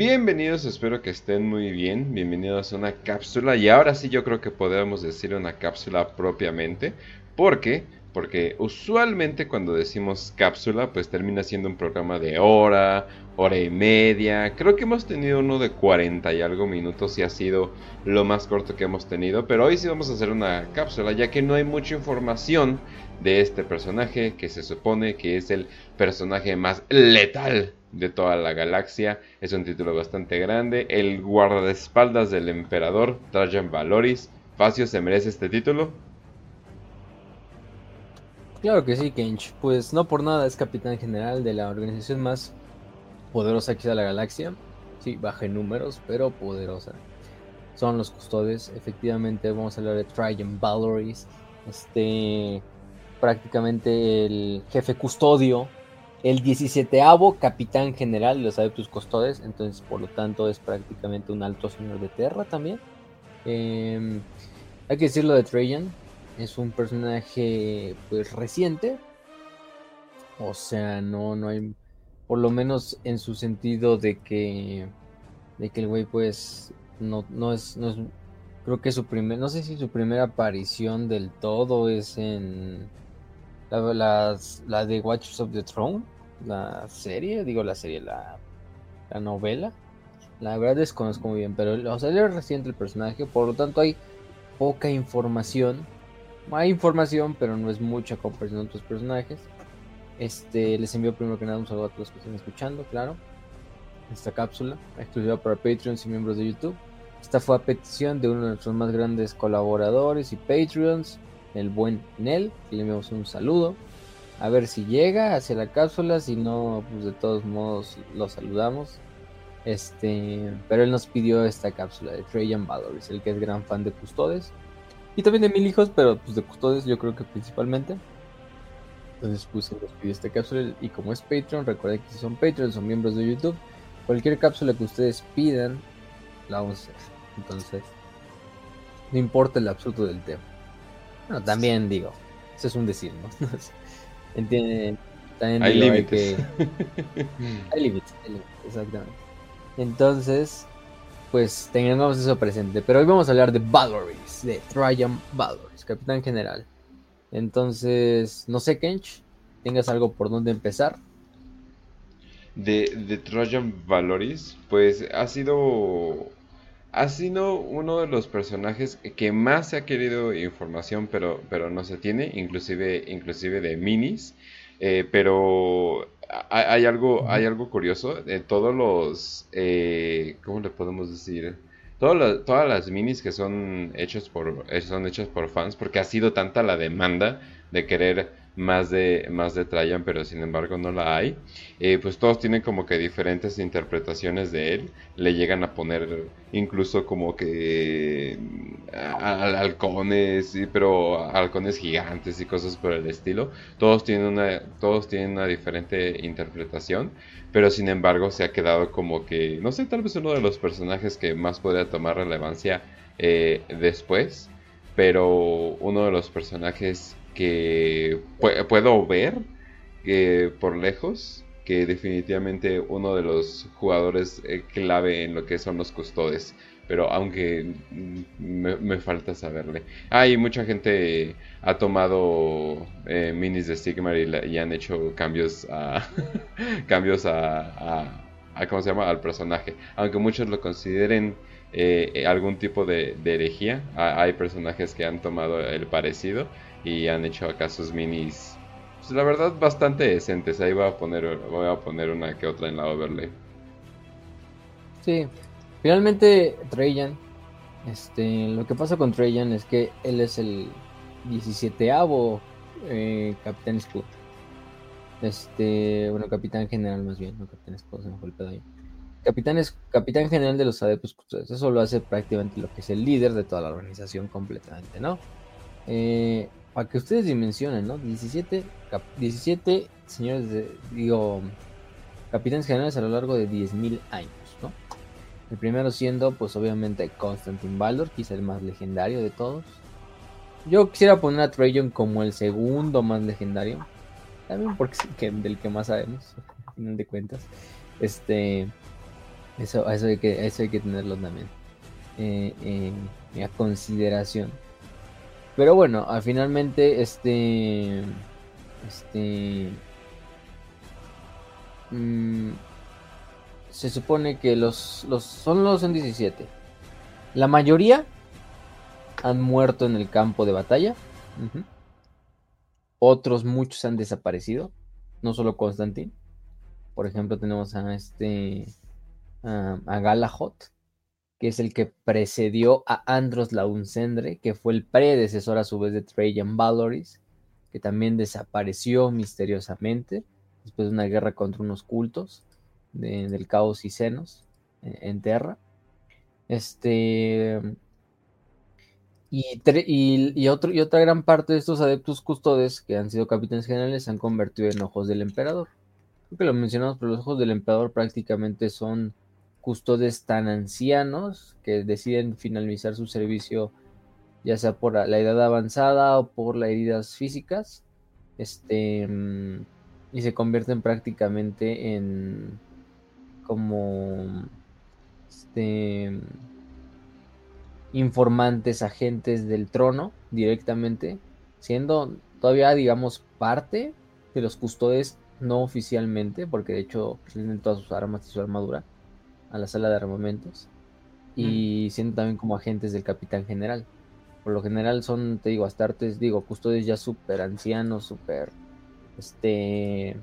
Bienvenidos, espero que estén muy bien. Bienvenidos a una cápsula. Y ahora sí yo creo que podemos decir una cápsula propiamente. ¿Por qué? Porque usualmente cuando decimos cápsula, pues termina siendo un programa de hora, hora y media. Creo que hemos tenido uno de 40 y algo minutos y ha sido lo más corto que hemos tenido. Pero hoy sí vamos a hacer una cápsula, ya que no hay mucha información de este personaje que se supone que es el personaje más letal de toda la galaxia. Es un título bastante grande. El guardaespaldas del emperador Trajan Valoris. Facio, ¿se merece este título? Claro que sí, Kench. Pues no por nada es capitán general de la organización más poderosa que de la galaxia. Sí, baja en números, pero poderosa. Son los custodes. Efectivamente, vamos a hablar de Trajan Valoris. Este, prácticamente el jefe custodio el 17 capitán general de los adeptos custodes, entonces por lo tanto es prácticamente un alto señor de tierra también. Em, hay que decirlo de Trajan, es un personaje pues reciente, o sea, no, no hay, por lo menos en su sentido de que, de que el güey pues no, no es, no es, creo que su primer, no sé si su primera aparición del todo es en la, la de Watchers of the Throne, la serie, digo la serie, la, la novela. La verdad desconozco muy bien, pero o es reciente el personaje, por lo tanto hay poca información. Hay información, pero no es mucha comparación de otros personajes. Este, les envío primero que nada un saludo a todos los que están escuchando, claro. Esta cápsula, exclusiva para Patreons y miembros de YouTube. Esta fue a petición de uno de nuestros más grandes colaboradores y Patreons, el buen Nel, que le enviamos un saludo. A ver si llega hacia la cápsula, si no, pues de todos modos lo saludamos. Este, pero él nos pidió esta cápsula de Trajan Valoris, el que es gran fan de Custodes. Y también de Mil Hijos, pero pues de Custodes yo creo que principalmente. Entonces pues nos pidió esta cápsula y como es Patreon, recuerden que si son Patreons o miembros de YouTube, cualquier cápsula que ustedes pidan, la vamos a hacer. Entonces, no importa el absoluto del tema. Bueno, también digo, eso es un decir, ¿no? Entiende, también hay límites. hay límites, exactamente. Entonces, pues tengamos eso presente. Pero hoy vamos a hablar de Valoris, de Trajan Valoris, capitán general. Entonces, no sé, Kench, ¿tengas algo por donde empezar? De, de Trajan Valoris, pues ha sido ha sido uno de los personajes que más se ha querido información, pero, pero no se tiene, inclusive, inclusive de minis. Eh, pero hay, algo, hay algo curioso. de todos los, eh, ¿cómo le podemos decir? todas las minis que son hechas por, son hechas por fans, porque ha sido tanta la demanda de querer más de, más de Trajan, pero sin embargo no la hay. Eh, pues todos tienen como que diferentes interpretaciones de él. Le llegan a poner incluso como que halcones, pero halcones gigantes y cosas por el estilo. Todos tienen una, todos tienen una diferente interpretación, pero sin embargo se ha quedado como que, no sé, tal vez uno de los personajes que más podría tomar relevancia eh, después. Pero uno de los personajes que puedo ver que por lejos que definitivamente uno de los jugadores eh, clave en lo que son los custodes. Pero aunque me, falta saberle. Hay mucha gente ha tomado eh, minis de Sigmar y, han hecho cambios a cambios a, ¿cómo se llama? al personaje. Aunque muchos lo consideren eh, algún tipo de herejía, hay personajes que han tomado el parecido y han hecho acá sus minis, pues, la verdad bastante decentes. Ahí voy a poner, voy a poner una que otra en la overlay. Sí, finalmente Trajan, este, lo que pasa con Trajan es que él es el 17avo eh, Capitán Scott. Este, bueno, Capitán General más bien, no Capitán Scott, se me fue el pedo ahí. Capitán, es, capitán General de los Adeptos Eso lo hace prácticamente lo que es el líder de toda la organización completamente, ¿no? Eh, para que ustedes dimensionen, ¿no? 17, 17 señores de, digo, capitanes generales a lo largo de 10.000 años, ¿no? El primero siendo, pues obviamente, Constantin Baldor, quizá el más legendario de todos. Yo quisiera poner a Trajan como el segundo más legendario, también porque es del que más sabemos, a final de cuentas. Este, Eso, eso, hay, que, eso hay que tenerlo también eh, a consideración. Pero bueno, finalmente este... Este... Mm, se supone que los, los son los en 17. La mayoría han muerto en el campo de batalla. Otros muchos han desaparecido. No solo Constantin. Por ejemplo, tenemos a este. a Galahot. Que es el que precedió a Andros Launcendre. Que fue el predecesor a su vez de Trajan Valoris. Que también desapareció misteriosamente. Después de una guerra contra unos cultos. del caos y senos. En, en Terra. Este. Y, otro, y otra gran parte de estos adeptos custodes que han sido capitanes generales se han convertido en ojos del emperador. Creo que lo mencionamos, pero los ojos del emperador prácticamente son custodes tan ancianos que deciden finalizar su servicio ya sea por la edad avanzada o por las heridas físicas. Este mm, y se convierten prácticamente en como este informantes, agentes del trono directamente, siendo todavía, digamos, parte de los custodes no oficialmente, porque de hecho tienen todas sus armas y su armadura a la sala de armamentos, y siendo también como agentes del capitán general. Por lo general son, te digo, astartes, digo, custodes ya súper ancianos, súper, este,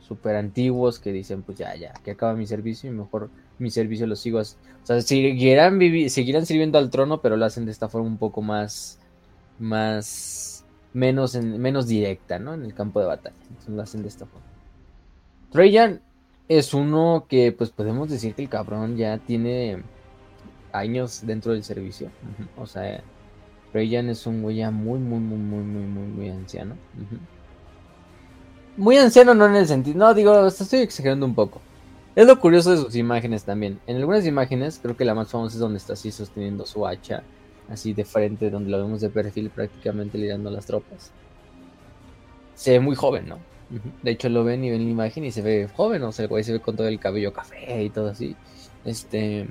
súper antiguos que dicen, pues ya, ya, que acaba mi servicio y mejor mi servicio lo sigo. O sea, seguirán, seguirán sirviendo al trono, pero lo hacen de esta forma un poco más, más, menos, en, menos directa, ¿no? En el campo de batalla. Entonces lo hacen de esta forma. Trajan es uno que, pues podemos decir que el cabrón ya tiene años dentro del servicio. O sea, Trajan es un güey ya muy, muy, muy, muy, muy, muy, muy anciano. Muy anciano no en el sentido, no, digo, estoy exagerando un poco. Es lo curioso de sus imágenes también. En algunas imágenes, creo que la más famosa es donde está así sosteniendo su hacha, así de frente, donde lo vemos de perfil prácticamente liderando las tropas. Se ve muy joven, ¿no? De hecho lo ven y ven la imagen y se ve joven, o sea, el güey se ve con todo el cabello café y todo así. Este,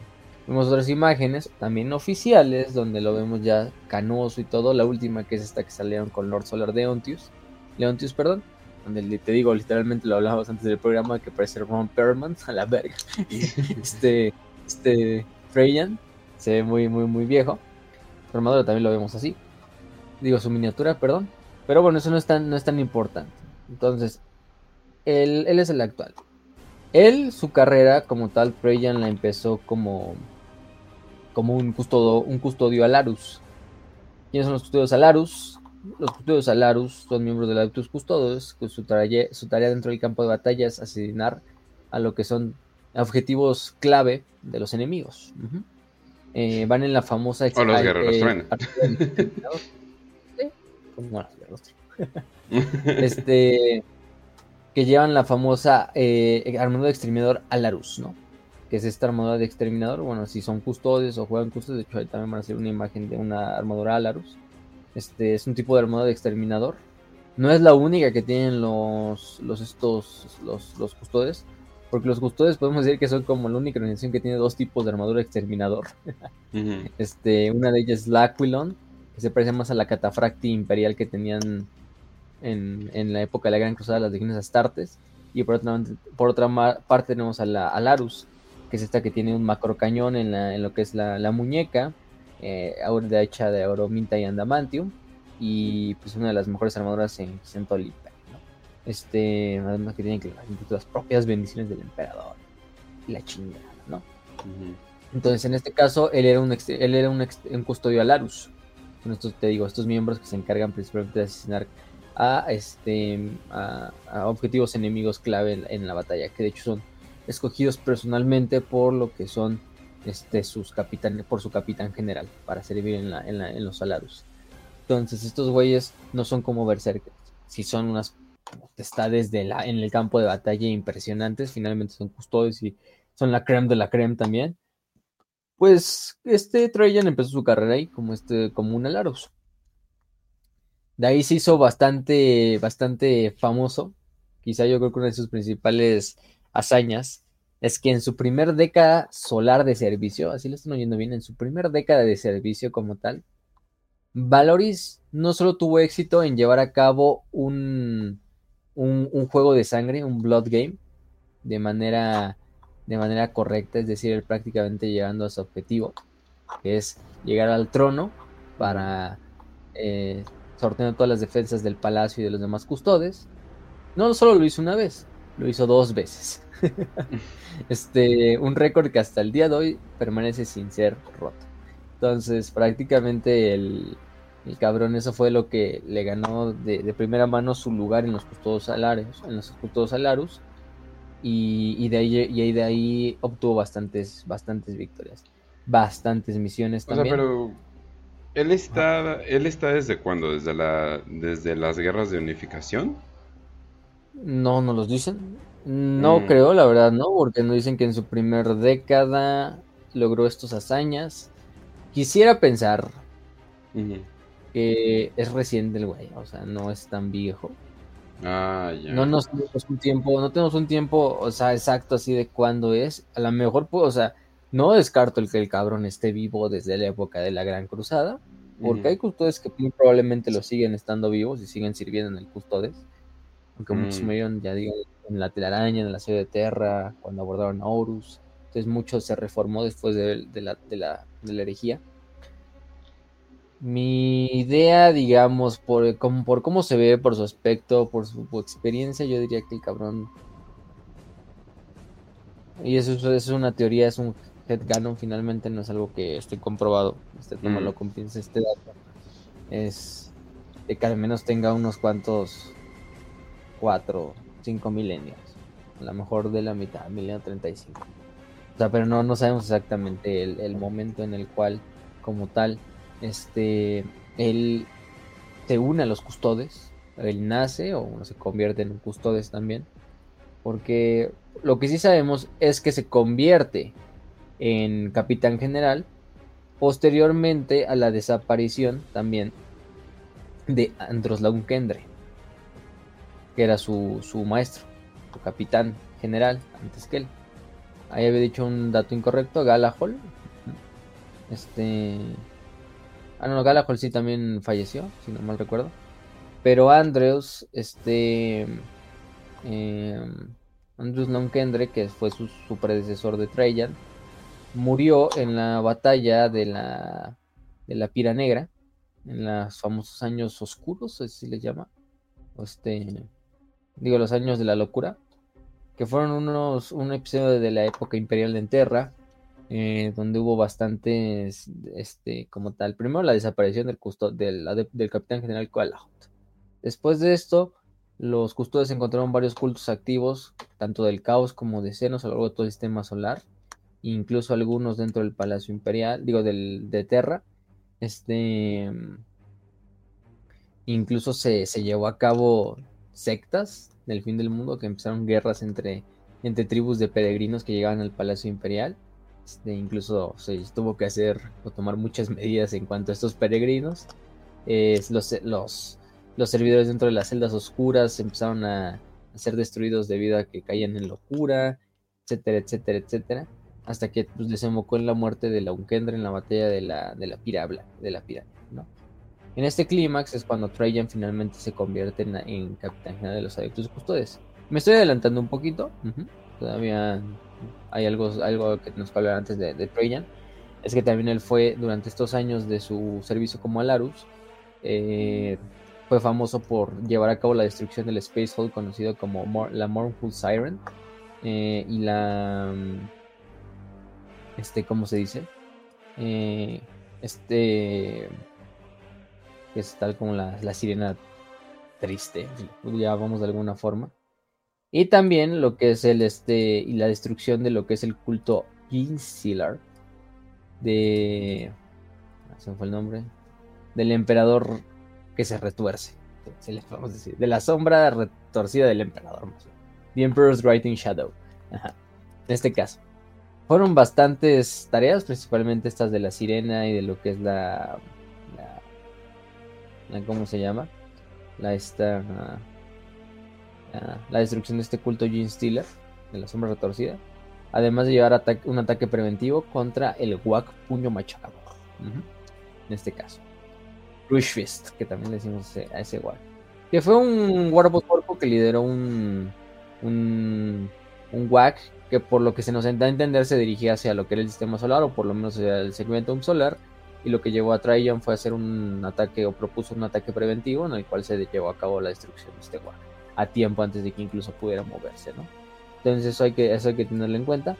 vemos otras imágenes, también oficiales, donde lo vemos ya canoso y todo. La última que es esta que salieron con Lord Solar Leontius, Leontius, perdón donde te digo, literalmente lo hablábamos antes del programa, que parece Ron Perlman, a la verga. este, este Freyan se ve muy, muy, muy viejo. Su armadura también lo vemos así. Digo, su miniatura, perdón. Pero bueno, eso no es tan, no es tan importante. Entonces, él, él es el actual. Él, su carrera como tal, Freyan la empezó como, como un, custodio, un custodio Alarus. ¿Quiénes son los custodios Alarus? Los custodios Alarus son miembros de la Autos Custodes, que su tarea, su tarea dentro del campo de batalla es asesinar a lo que son objetivos clave de los enemigos. Eh, van en la famosa... O los guerreros este que llevan la famosa eh, armadura de exterminador Alarus, ¿no? Que es esta armadura de exterminador. Bueno, si son custodios o juegan custodios, de hecho ahí también van a hacer una imagen de una armadura Alarus. Este es un tipo de armadura de exterminador. No es la única que tienen los, los estos los, los custodes. Porque los custodes podemos decir que son como la única organización que tiene dos tipos de armadura de exterminador. este, una de ellas es la Aquilon, que se parece más a la catafracti imperial que tenían en, la época de la Gran Cruzada de las Legiones Astartes. Y por otra, por otra parte tenemos a la Alarus, que es esta que tiene un macro cañón en, la, en lo que es la, la muñeca eh, hecha de oro, minta y andamantium, y pues una de las mejores armaduras en Centolipa, ¿no? Este, además que tienen que las propias bendiciones del emperador y la chingada, ¿no? Entonces, en este caso, él era un, él era un, custodio Alarus. Con estos, te digo, estos miembros que se encargan principalmente de asesinar a, este, a, objetivos enemigos clave en, la batalla, que de hecho son escogidos personalmente por lo que son este, sus capitanes, por su capitán general, para servir en, la, en, los salados. Entonces, estos güeyes no son como berserkers, si son unas potestades de la, en el campo de batalla impresionantes, finalmente son custodios y son la creme de la creme también. Pues este Trajan empezó su carrera ahí como este como un Alarus. De ahí se hizo bastante bastante famoso. Quizá yo creo que una de sus principales hazañas es que en su primer década solar de servicio, así lo están oyendo bien, en su primer década de servicio como tal, Valoris no solo tuvo éxito en llevar a cabo un, un, juego de sangre, un blood game, de manera, de manera correcta, es decir, prácticamente llegando a su objetivo, que es llegar al trono para eh, sortear todas las defensas del palacio y de los demás custodes. No solo lo hizo una vez, lo hizo dos veces. este, un récord que hasta el día de hoy permanece sin ser roto. Entonces, prácticamente el, el cabrón, eso fue lo que le ganó de, primera mano su lugar en los custodos alarios, en los custodos alarus, y, de ahí, y de ahí obtuvo bastantes, bastantes victorias, bastantes misiones también. pero él está, él está desde cuándo, desde la, desde las guerras de unificación. No, no los dicen. No mm. creo, la verdad, no, porque no dicen que en su primer década logró estos hazañas. Quisiera pensar que es reciente el güey, o sea, no es tan viejo. Ah, ya. No nos tenemos un tiempo, no tenemos un tiempo, o sea, exacto así de cuándo es. A lo mejor, pues, o sea, no descarto el que el cabrón esté vivo desde la época de la Gran Cruzada, porque hay custodes que muy probablemente lo siguen estando vivos y siguen sirviendo en el custodes. Aunque muchos mm. murieron, ya digo, en la telaraña, en la ciudad de Terra, cuando abordaron a Horus. Entonces mucho se reformó después de, la, de, la, de la herejía. Mi idea, digamos, por, como, por cómo se ve, por su aspecto, por su, experiencia, yo diría que el cabrón. Y eso, es una teoría, es un headcanon, finalmente no es algo que esté comprobado. Este, mm. lo este dato. Es de que al menos tenga unos cuantos. Cuatro, cinco milenios. A lo mejor de la mitad, milenio 35. O sea, pero no, no sabemos exactamente el, el momento en el cual, como tal, este, él se une a los custodes, él nace o se convierte en custodes también, porque lo que sí sabemos es que se convierte en capitán general posteriormente a la desaparición también de Andros Laukendre, que era su, su maestro, su capitán general antes que él. Ahí había dicho un dato incorrecto, Galahol. Este Ah, no, Galahol sí también falleció, si no mal recuerdo. Pero Andrews, este. Eh, Andrews que fue su, predecesor de Trajan, murió en la batalla de la, de la Pira Negra, en los famosos años oscuros, así les llama. Este, digo, los años de la locura, que fueron unos, un episodio de la época imperial de Enterra, eh, donde hubo bastantes, este, como tal, primero la desaparición del, del, del capitán general Kualahut. Después de esto, los custodios encontraron varios cultos activos, tanto del caos como de senos a lo largo de todo el sistema solar, incluso algunos dentro del Palacio Imperial, digo, del, de Terra. Este, incluso se, se llevó a cabo sectas del fin del mundo que empezaron guerras entre, entre tribus de peregrinos que llegaban al Palacio Imperial este, incluso se tuvo que hacer o tomar muchas medidas en cuanto a estos peregrinos. los, los, los, servidores dentro de las celdas oscuras empezaron a, ser destruidos debido a que caían en locura, etcétera, etcétera, etcétera. Hasta que pues, desembocó en la muerte de la Unkendra en la batalla de la, de la Pirabla, de la Pirámide, ¿no? En este clímax es cuando Trajan finalmente se convierte en, capitán general de los adeptos custodes. Me estoy adelantando un poquito, todavía hay algo, algo que nos hablar antes de, de Trajan, es que también él fue durante estos años de su servicio como Alarus, eh, fue famoso por llevar a cabo la destrucción del Space Hole conocido como la Mournful Siren eh, y la este cómo se dice eh, este es tal como la, la sirena triste ya vamos de alguna forma. Y también lo que es el este y la destrucción de lo que es el culto Ginsilar de se me fue el nombre del emperador que se retuerce, se le podemos decir, de la sombra retorcida del emperador, The Emperor's Writing Shadow. En este caso, fueron bastantes tareas, principalmente estas de la sirena y de lo que es la, la, ¿cómo se llama? La esta la, destrucción de este culto Gene Stealer, de la sombra retorcida. además de llevar un ataque preventivo contra el Wack Puño Machado. En este caso. Rush Fist, que también le decimos a ese Wack. Que fue un Warboss cuerpo que lideró un, un, un que por lo que se nos da a entender se dirigía hacia lo que era el sistema solar o por lo menos el segmento solar y lo que llevó a Trajan fue hacer un ataque o propuso un ataque preventivo en el cual se llevó a cabo la destrucción de este Wack a tiempo antes de que incluso pudiera moverse, ¿no? Entonces eso hay que, eso hay que tenerlo en cuenta.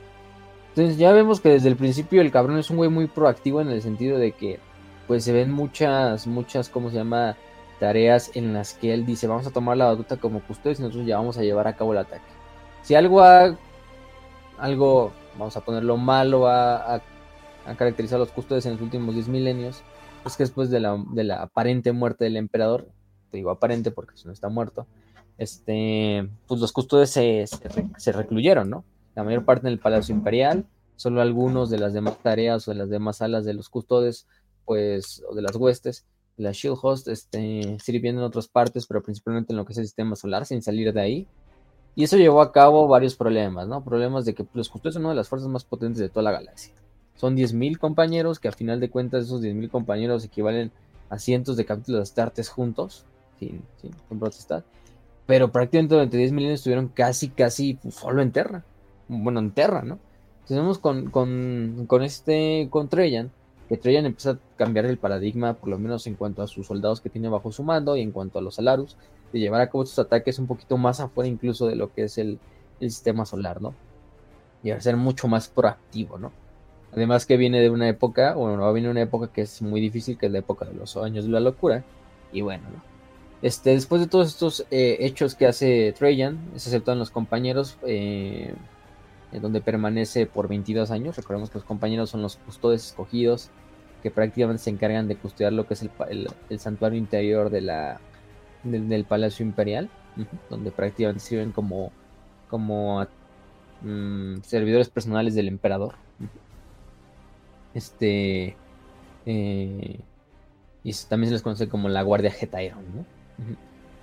Entonces ya vemos que desde el principio el cabrón es un güey muy proactivo en el sentido de que pues se ven muchas, muchas, ¿cómo se llama? Tareas en las que él dice vamos a tomar la batuta como custodios y nosotros ya vamos a llevar a cabo el ataque. Si algo ha, algo, vamos a ponerlo malo, ha, caracterizado a los custodios en los últimos 10 milenios, es que después de la, aparente muerte del emperador, te digo aparente porque no está muerto, este, pues los custodios se, recluyeron, ¿no? La mayor parte en el Palacio Imperial, solo algunos de las demás tareas o de las demás salas de los custodios, pues, o de las huestes, la Shield Host, este, sirviendo en otras partes, pero principalmente en lo que es el sistema solar, sin salir de ahí. Y eso llevó a cabo varios problemas, ¿no? Problemas de que los custodios son una de las fuerzas más potentes de toda la galaxia. Son 10.000 compañeros, que a final de cuentas esos 10.000 compañeros equivalen a cientos de capítulos de Astartes juntos, sin, sin, sin protestar pero prácticamente durante 10 milenios estuvieron casi, casi pues, solo en Terra. Bueno, en Terra, ¿no? Tenemos con, con, con este, con Treyan, que Treyan empieza a cambiar el paradigma, por lo menos en cuanto a sus soldados que tiene bajo su mando y en cuanto a los Alarus, de llevar a cabo estos ataques un poquito más afuera incluso de lo que es el, el sistema solar, ¿no? Y a ser mucho más proactivo, ¿no? Además que viene de una época, bueno, va a venir una época que es muy difícil, que es la época de los años de la locura. Y bueno, ¿no? Este, después de todos estos eh, hechos que hace Trajan, se aceptan los compañeros, eh, donde permanece por 22 años. Recordemos que los compañeros son los custodios escogidos, que prácticamente se encargan de custodiar lo que es el, santuario interior de la, del, Palacio Imperial, donde prácticamente sirven como, como mm, servidores personales del emperador. Este. Eh, y también se les conoce como la Guardia Getairon, ¿no?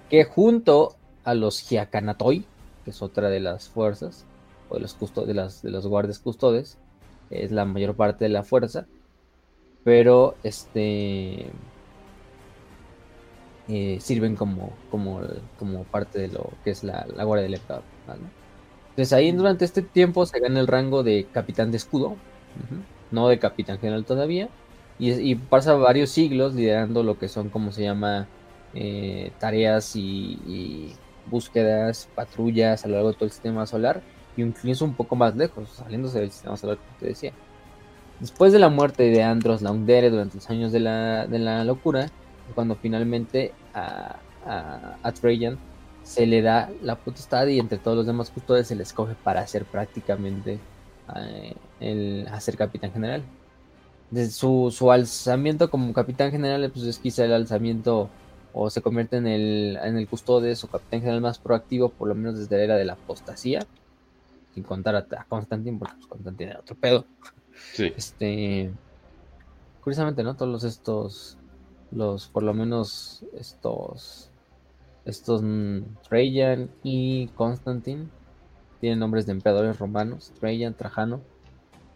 que junto a los Giacanatoi, que es otra de las fuerzas, o de los, de las, de los guardias custodes, es la mayor parte de la fuerza, pero este eh, sirven como, como, como parte de lo que es la, guardia del emperador. Entonces ahí durante este tiempo se gana el rango de capitán de escudo, no de capitán general todavía, y, y, pasa varios siglos liderando lo que son, como se llama, eh, tareas y, búsquedas, patrullas a lo largo de todo el sistema solar y incluso un poco más lejos, saliéndose del sistema solar, como te decía. Después de la muerte de Andros Laundere durante los años de la, de la locura, cuando finalmente a, a, Trajan se le da la potestad y entre todos los demás custodios se le escoge para ser prácticamente eh, el, a ser capitán general. Desde su, su alzamiento como capitán general, pues es quizá el alzamiento o se convierte en el, en el custodes o capitán general más proactivo, por lo menos desde la era de la apostasía, sin contar a, Constantin, porque pues, Constantin era otro pedo. Sí. Este, curiosamente, ¿no? Todos estos, los, por lo menos estos, estos mm, Trajan y Constantin tienen nombres de emperadores romanos, Trajan, Trajano,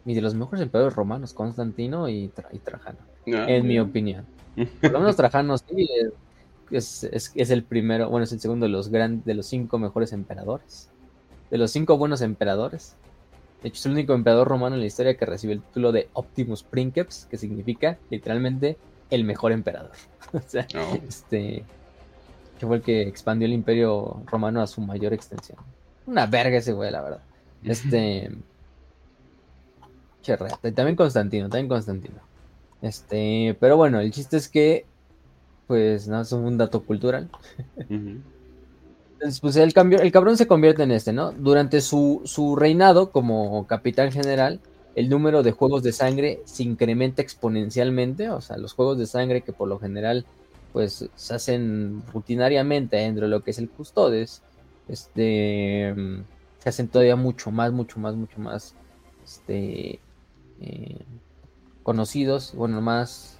y de los mejores emperadores romanos, Constantino y, Trajano, ah, en mi opinión. Por lo menos Trajano sí es, es, el primero, bueno, es el segundo de los grandes, de los cinco mejores emperadores. De los cinco buenos emperadores. De hecho, es el único emperador romano en la historia que recibe el título de Optimus Princeps, que significa literalmente el mejor emperador. o sea, oh. este. Que fue el que expandió el imperio romano a su mayor extensión. Una verga ese güey, la verdad. Este. Y también Constantino, también Constantino. Este, pero bueno, el chiste es que pues no, es un dato cultural. Entonces, pues el, cambio, el cabrón se convierte en este, ¿no? Durante su, su reinado como capitán general, el número de juegos de sangre se incrementa exponencialmente, o sea, los juegos de sangre que por lo general pues se hacen rutinariamente dentro de lo que es el custodes, este, se hacen todavía mucho más, mucho más, mucho más, este, eh, conocidos, bueno, más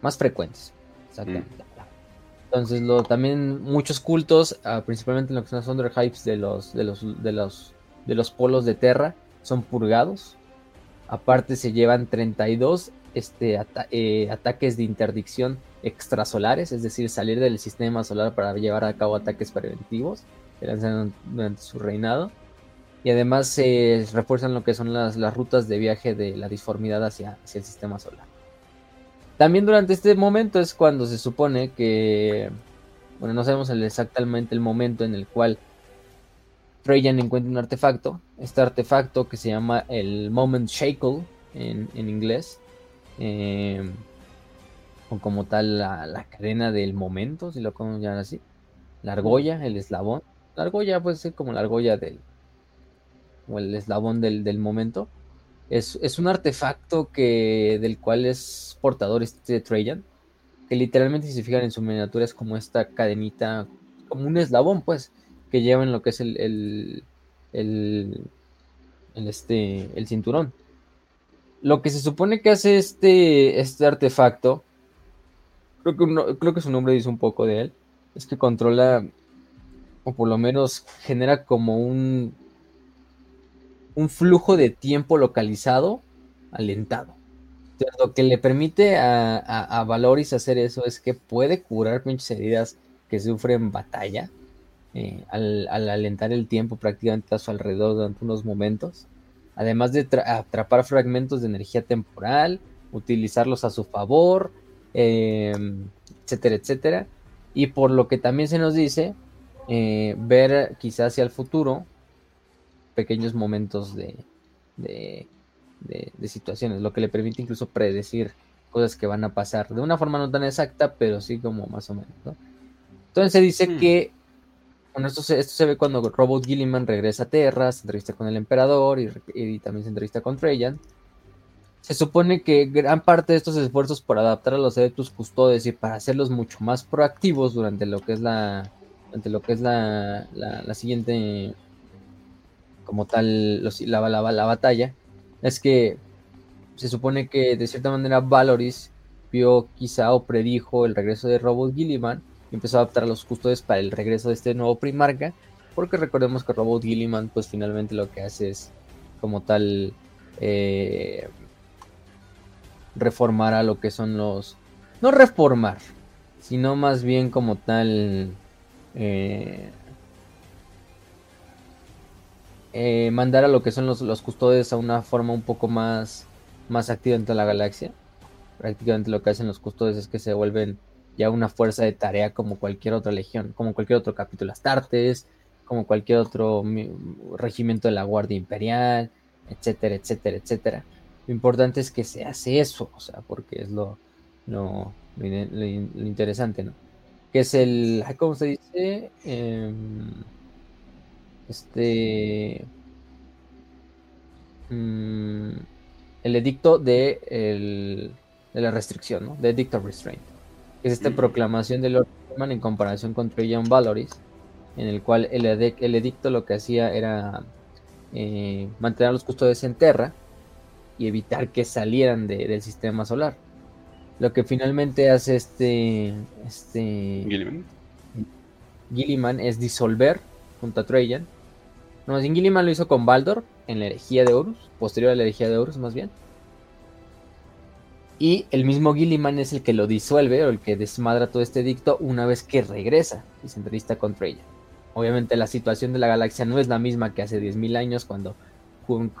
más frecuentes. Exactamente. Mm. Entonces, lo, también muchos cultos, ah, principalmente en lo que son los hypes de los, de los, de los de los polos de Terra son purgados. Aparte se llevan 32 este, eh, ataques de interdicción extrasolares, es decir, salir del sistema solar para llevar a cabo ataques preventivos que lanzan durante su reinado. Y además se refuerzan lo que son las, rutas de viaje de la disformidad hacia, hacia el sistema solar. También durante este momento es cuando se supone que, bueno, no sabemos exactamente el momento en el cual Trajan encuentra un artefacto. Este artefacto que se llama el Moment Shackle en, inglés. Eh, o como tal la, cadena del momento, si lo podemos llamar así. La argolla, el eslabón. La argolla puede ser como la argolla del... o el eslabón del, momento. Es, es, un artefacto que, del cual es portador este Trajan. Que literalmente si se fijan en su miniatura es como esta cadenita, como un eslabón pues que llevan lo que es el, el, el, este, el cinturón. Lo que se supone que hace este, este artefacto, creo que, creo que su nombre dice un poco de él, es que controla, o por lo menos genera como un, un flujo de tiempo localizado alentado. Lo que le permite a, a, Valoris hacer eso es que puede curar pinches heridas que sufre en batalla eh, al, alentar el tiempo prácticamente a su alrededor durante unos momentos, además de atrapar fragmentos de energía temporal, utilizarlos a su favor, em, etcétera, etcétera. Y por lo que también se nos dice, eh, ver quizás hacia el futuro pequeños momentos de, de, situaciones, lo que le permite incluso predecir cosas que van a pasar de una forma no tan exacta, pero sí como más o menos. Entonces se dice hmm. que bueno, esto se, ve cuando Robot Gilliman regresa a Terra, se entrevista con el emperador y, también se entrevista con Trajan. Se supone que gran parte de estos esfuerzos por adaptar a los adeptos custodes y para hacerlos mucho más proactivos durante lo que es la durante lo que es la, la, siguiente como tal la, la, la, batalla es que se supone que de cierta manera Valoris vio quizá o predijo el regreso de Robot Gilliman empezó a adaptar a los custodes para el regreso de este nuevo Primarca, porque recordemos que Robot Gilliman pues finalmente lo que hace es como tal eh, reformar a lo que son los... No reformar, sino más bien como tal... Eh, eh, mandar a lo que son los, los, custodes a una forma un poco más, más activa dentro de la galaxia. Prácticamente lo que hacen los custodes es que se vuelven ya una fuerza de tarea como cualquier otra legión, como cualquier otro capítulo Astartes, como cualquier otro regimiento de la Guardia Imperial, etcétera, etcétera, etcétera. Lo importante es que se hace eso, o sea, porque es lo, lo, interesante, ¿no? Que es el, ¿cómo se dice? Em, este... Mm, el edicto de, el, de la restricción, ¿no? De Edicto Restraint es esta proclamación de Lord Herman en comparación con Trajan Valoris, en el cual el, edicto lo que hacía era eh, mantener a los custodios en tierra y evitar que salieran del sistema solar. Lo que finalmente hace este, este Gilliman. es disolver junto a Trajan. No, Gilliman lo hizo con Baldor en la herejía de Horus, posterior a la herejía de Horus más bien. Y el mismo Gilliman es el que lo disuelve o el que desmadra todo este dicto una vez que regresa y se entrevista con ella. Obviamente la situación de la galaxia no es la misma que hace 10.000 años cuando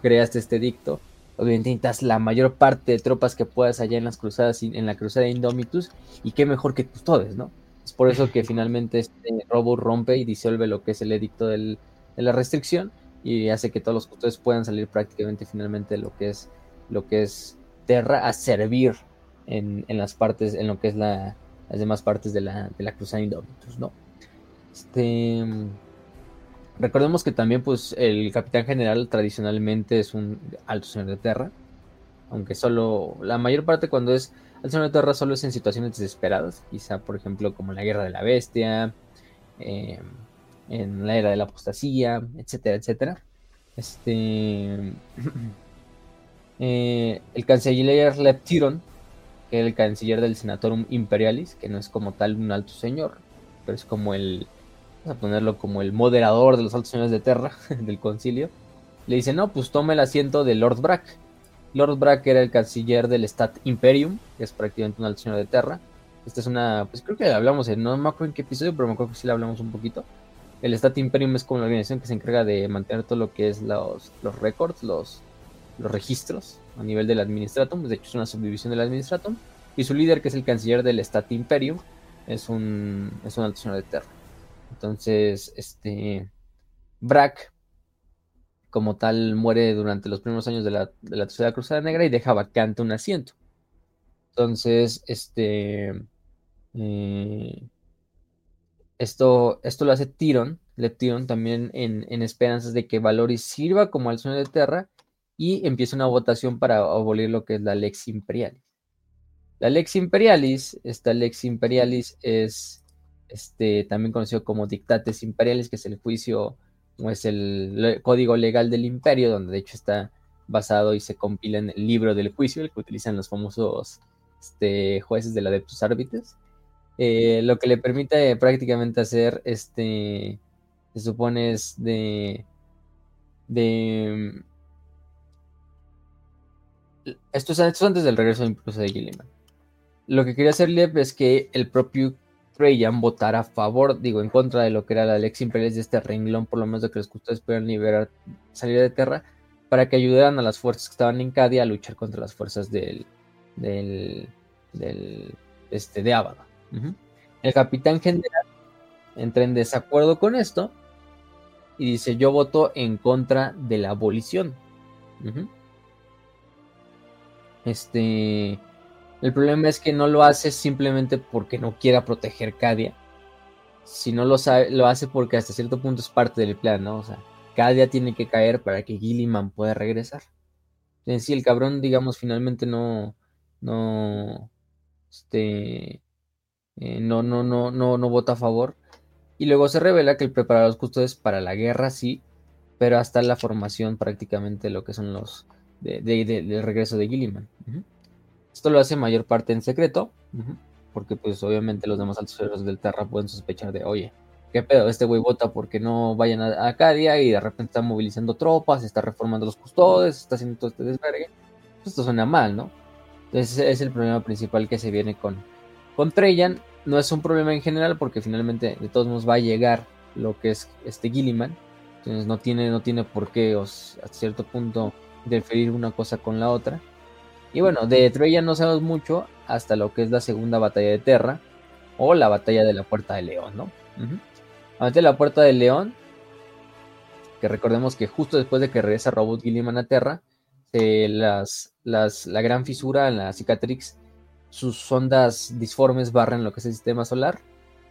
creaste este dicto. Obviamente necesitas la mayor parte de tropas que puedas allá en las cruzadas, en la cruzada de Indomitus, y qué mejor que custodes, ¿no? Es por eso que finalmente este robo rompe y disuelve lo que es el edicto de la restricción y hace que todos los custodes puedan salir prácticamente finalmente lo que es lo que es Terra a servir en, las partes, en lo que es la, las demás partes de la, de la Cruzada Indomitus, ¿no? Este, recordemos que también, pues, el capitán general tradicionalmente es un alto señor de Terra, aunque solo, la mayor parte cuando es alto señor de Terra solo es en situaciones desesperadas, quizá, por ejemplo, como en la Guerra de la Bestia, eh, en la Era de la Apostasía, etcétera, etcétera. Este... Eh, el canciller Leptiron, que es el canciller del Senatorum Imperialis, que no es como tal un alto señor, pero es como el, vamos a ponerlo como el moderador de los altos señores de Terra, del concilio, le dice, no, pues tome el asiento de Lord Brack. Lord Brack era el canciller del Stat Imperium, que es prácticamente una alcina de Terra. Esta es una, pues creo que hablamos, en, no me acuerdo en qué episodio, pero me acuerdo que sí le hablamos un poquito. El Stat Imperium es como la organización que se encarga de mantener todo lo que es los, los records, los, los registros a nivel del Administratum. De hecho, es una subdivisión del Administratum. Y su líder, que es el canciller del Stat Imperium, es un es una alcina de Terra. Entonces, este Brack como tal muere durante los primeros años de la, de la Tercera Cruzada Negra y deja vacante un asiento. Entonces, este. Eh, esto, esto lo hace le Tyron también en, esperanzas de que Valoris sirva como al sueño de Terra y empieza una votación para abolir lo que es la Lex Imperialis. La Lex Imperialis, esta Lex Imperialis es este, también conocido como Dictates Imperialis, que es el juicio es el código legal del imperio, donde de hecho está basado y se compila en el libro del juicio, el que utilizan los famosos este, jueces de la Adeptus Arbites. Eh, lo que le permite prácticamente hacer este se supone es de de esto es, antes del regreso incluso de Gilliman lo que quería hacer Lieb es que el propio Trajan votara a favor, digo, en contra de lo que era la Lex Imperialis de este renglón, por lo menos de que los custodios pudieran liberar, salir de tierra, para que ayudaran a las fuerzas que estaban en Cadia a luchar contra las fuerzas del, del, este, de Abada. El capitán general entra en desacuerdo con esto y dice, yo voto en contra de la abolición. Este el problema es que no lo hace simplemente porque no quiera proteger Cadia, sino lo, sabe, lo hace porque hasta cierto punto es parte del plan, ¿no? O sea, Cadia tiene que caer para que Gilliman pueda regresar. En sí, el cabrón, digamos, finalmente no, no, este, eh, no, no, no, no, no vota a favor. Y luego se revela que el preparar los custodios para la guerra sí, pero hasta la formación prácticamente lo que son los de, del regreso de Gilliman. Esto lo hace mayor parte en secreto, porque pues obviamente los demás altos del Terra pueden sospechar de, oye, ¿qué pedo? Este güey vota porque no vayan a Acadia y de repente está movilizando tropas, está reformando los custodios, está haciendo todo este desvergue. Pues, esto suena mal, ¿no? Entonces es el problema principal que se viene con, con Treyan. No es un problema en general porque finalmente de todos modos va a llegar lo que es este Gilliman. Entonces no tiene, no tiene por qué a cierto punto interferir una cosa con la otra. Y bueno, de Troya no sabemos mucho hasta lo que es la segunda batalla de Terra o la batalla de la Puerta de León, ¿no? Uh de la Puerta de León, que recordemos que justo después de que regresa Robot Gilliman a Terra, las, las, la gran fisura en la cicatrix, sus ondas disformes barren lo que es el sistema solar.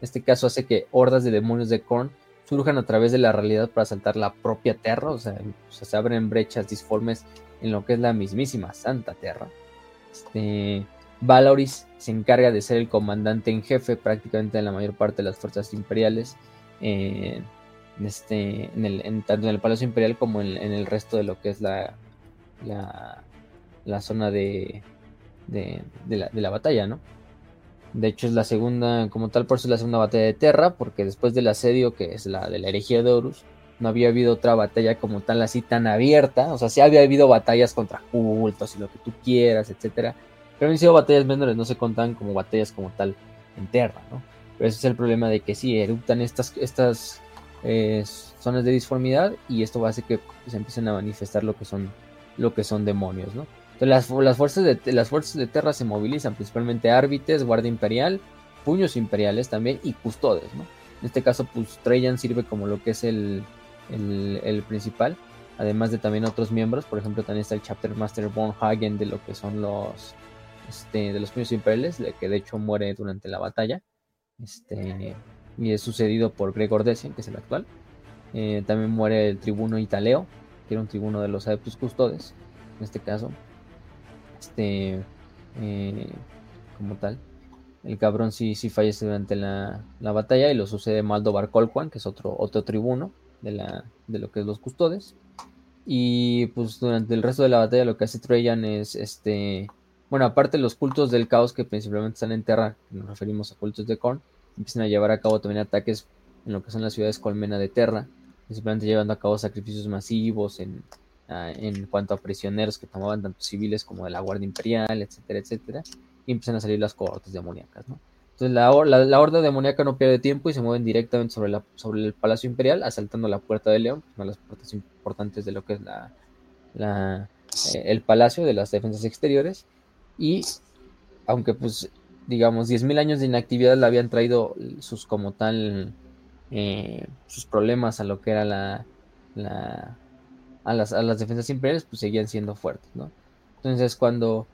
Este caso hace que hordas de demonios de Korn surjan a través de la realidad para saltar la propia Terra, o sea, se abren brechas disformes en lo que es la mismísima Santa Terra. Este, Valoris se encarga de ser el comandante en jefe prácticamente de la mayor parte de las fuerzas imperiales, eh, este, en tanto en el Palacio Imperial como en, el resto de lo que es la, la, zona de, de, la, batalla, ¿no? De hecho es la segunda, como tal, por eso es la segunda batalla de Terra, porque después del asedio, que es la de la herejía de Horus, no había habido otra batalla como tal así tan abierta, o sea, sí había habido batallas contra cultos y lo que tú quieras, etcétera, pero han sido batallas menores, no se contan como batallas como tal en Terra, ¿no? Pero ese es el problema de que sí, eruptan estas, estas eh, zonas de disformidad y esto hacer que se empiecen a manifestar lo que son, lo que son demonios, ¿no? Las, fuerzas de, las fuerzas de Terra se movilizan, principalmente árbites, guardia imperial, puños imperiales también y custodes, ¿no? En este caso, pues Trajan sirve como lo que es el, el, principal, además de también otros miembros, por ejemplo también está el Chapter Master Von Hagen de lo que son los este, de los puños imperiales, que de hecho muere durante la batalla, este, y es sucedido por Gregor Decian, que es el actual. Eh, también muere el tribuno Italeo, que era un tribuno de los Adeptus Custodes, en este caso, este, eh, como tal. El cabrón sí, sí fallece durante la, la batalla y lo sucede Maldo Barcolquan, que es otro, otro tribuno de, la, de lo que es los custodes. Y pues durante el resto de la batalla lo que hace Trajan es este. Bueno, aparte los cultos del caos que principalmente están en Terra, nos referimos a cultos de Korn, empiezan a llevar a cabo también ataques en lo que son las ciudades colmena de Terra, principalmente llevando a cabo sacrificios masivos en, ah, en cuanto a prisioneros que tomaban tanto civiles como de la Guardia Imperial, etcétera, etcétera, y empiezan a salir las cohortes demoníacas, ¿no? Entonces la, la, horda demoníaca no pierde tiempo y se mueven directamente sobre, la, sobre el Palacio Imperial, asaltando la Puerta de León, una de las puertas importantes de lo que es la, la eh, el palacio de las defensas exteriores. Y aunque pues digamos 10.000 años de inactividad le habían traído sus como tal eh, sus problemas a lo que era la, la a, las, a las defensas imperiales, pues seguían siendo fuertes, ¿no? Entonces cuando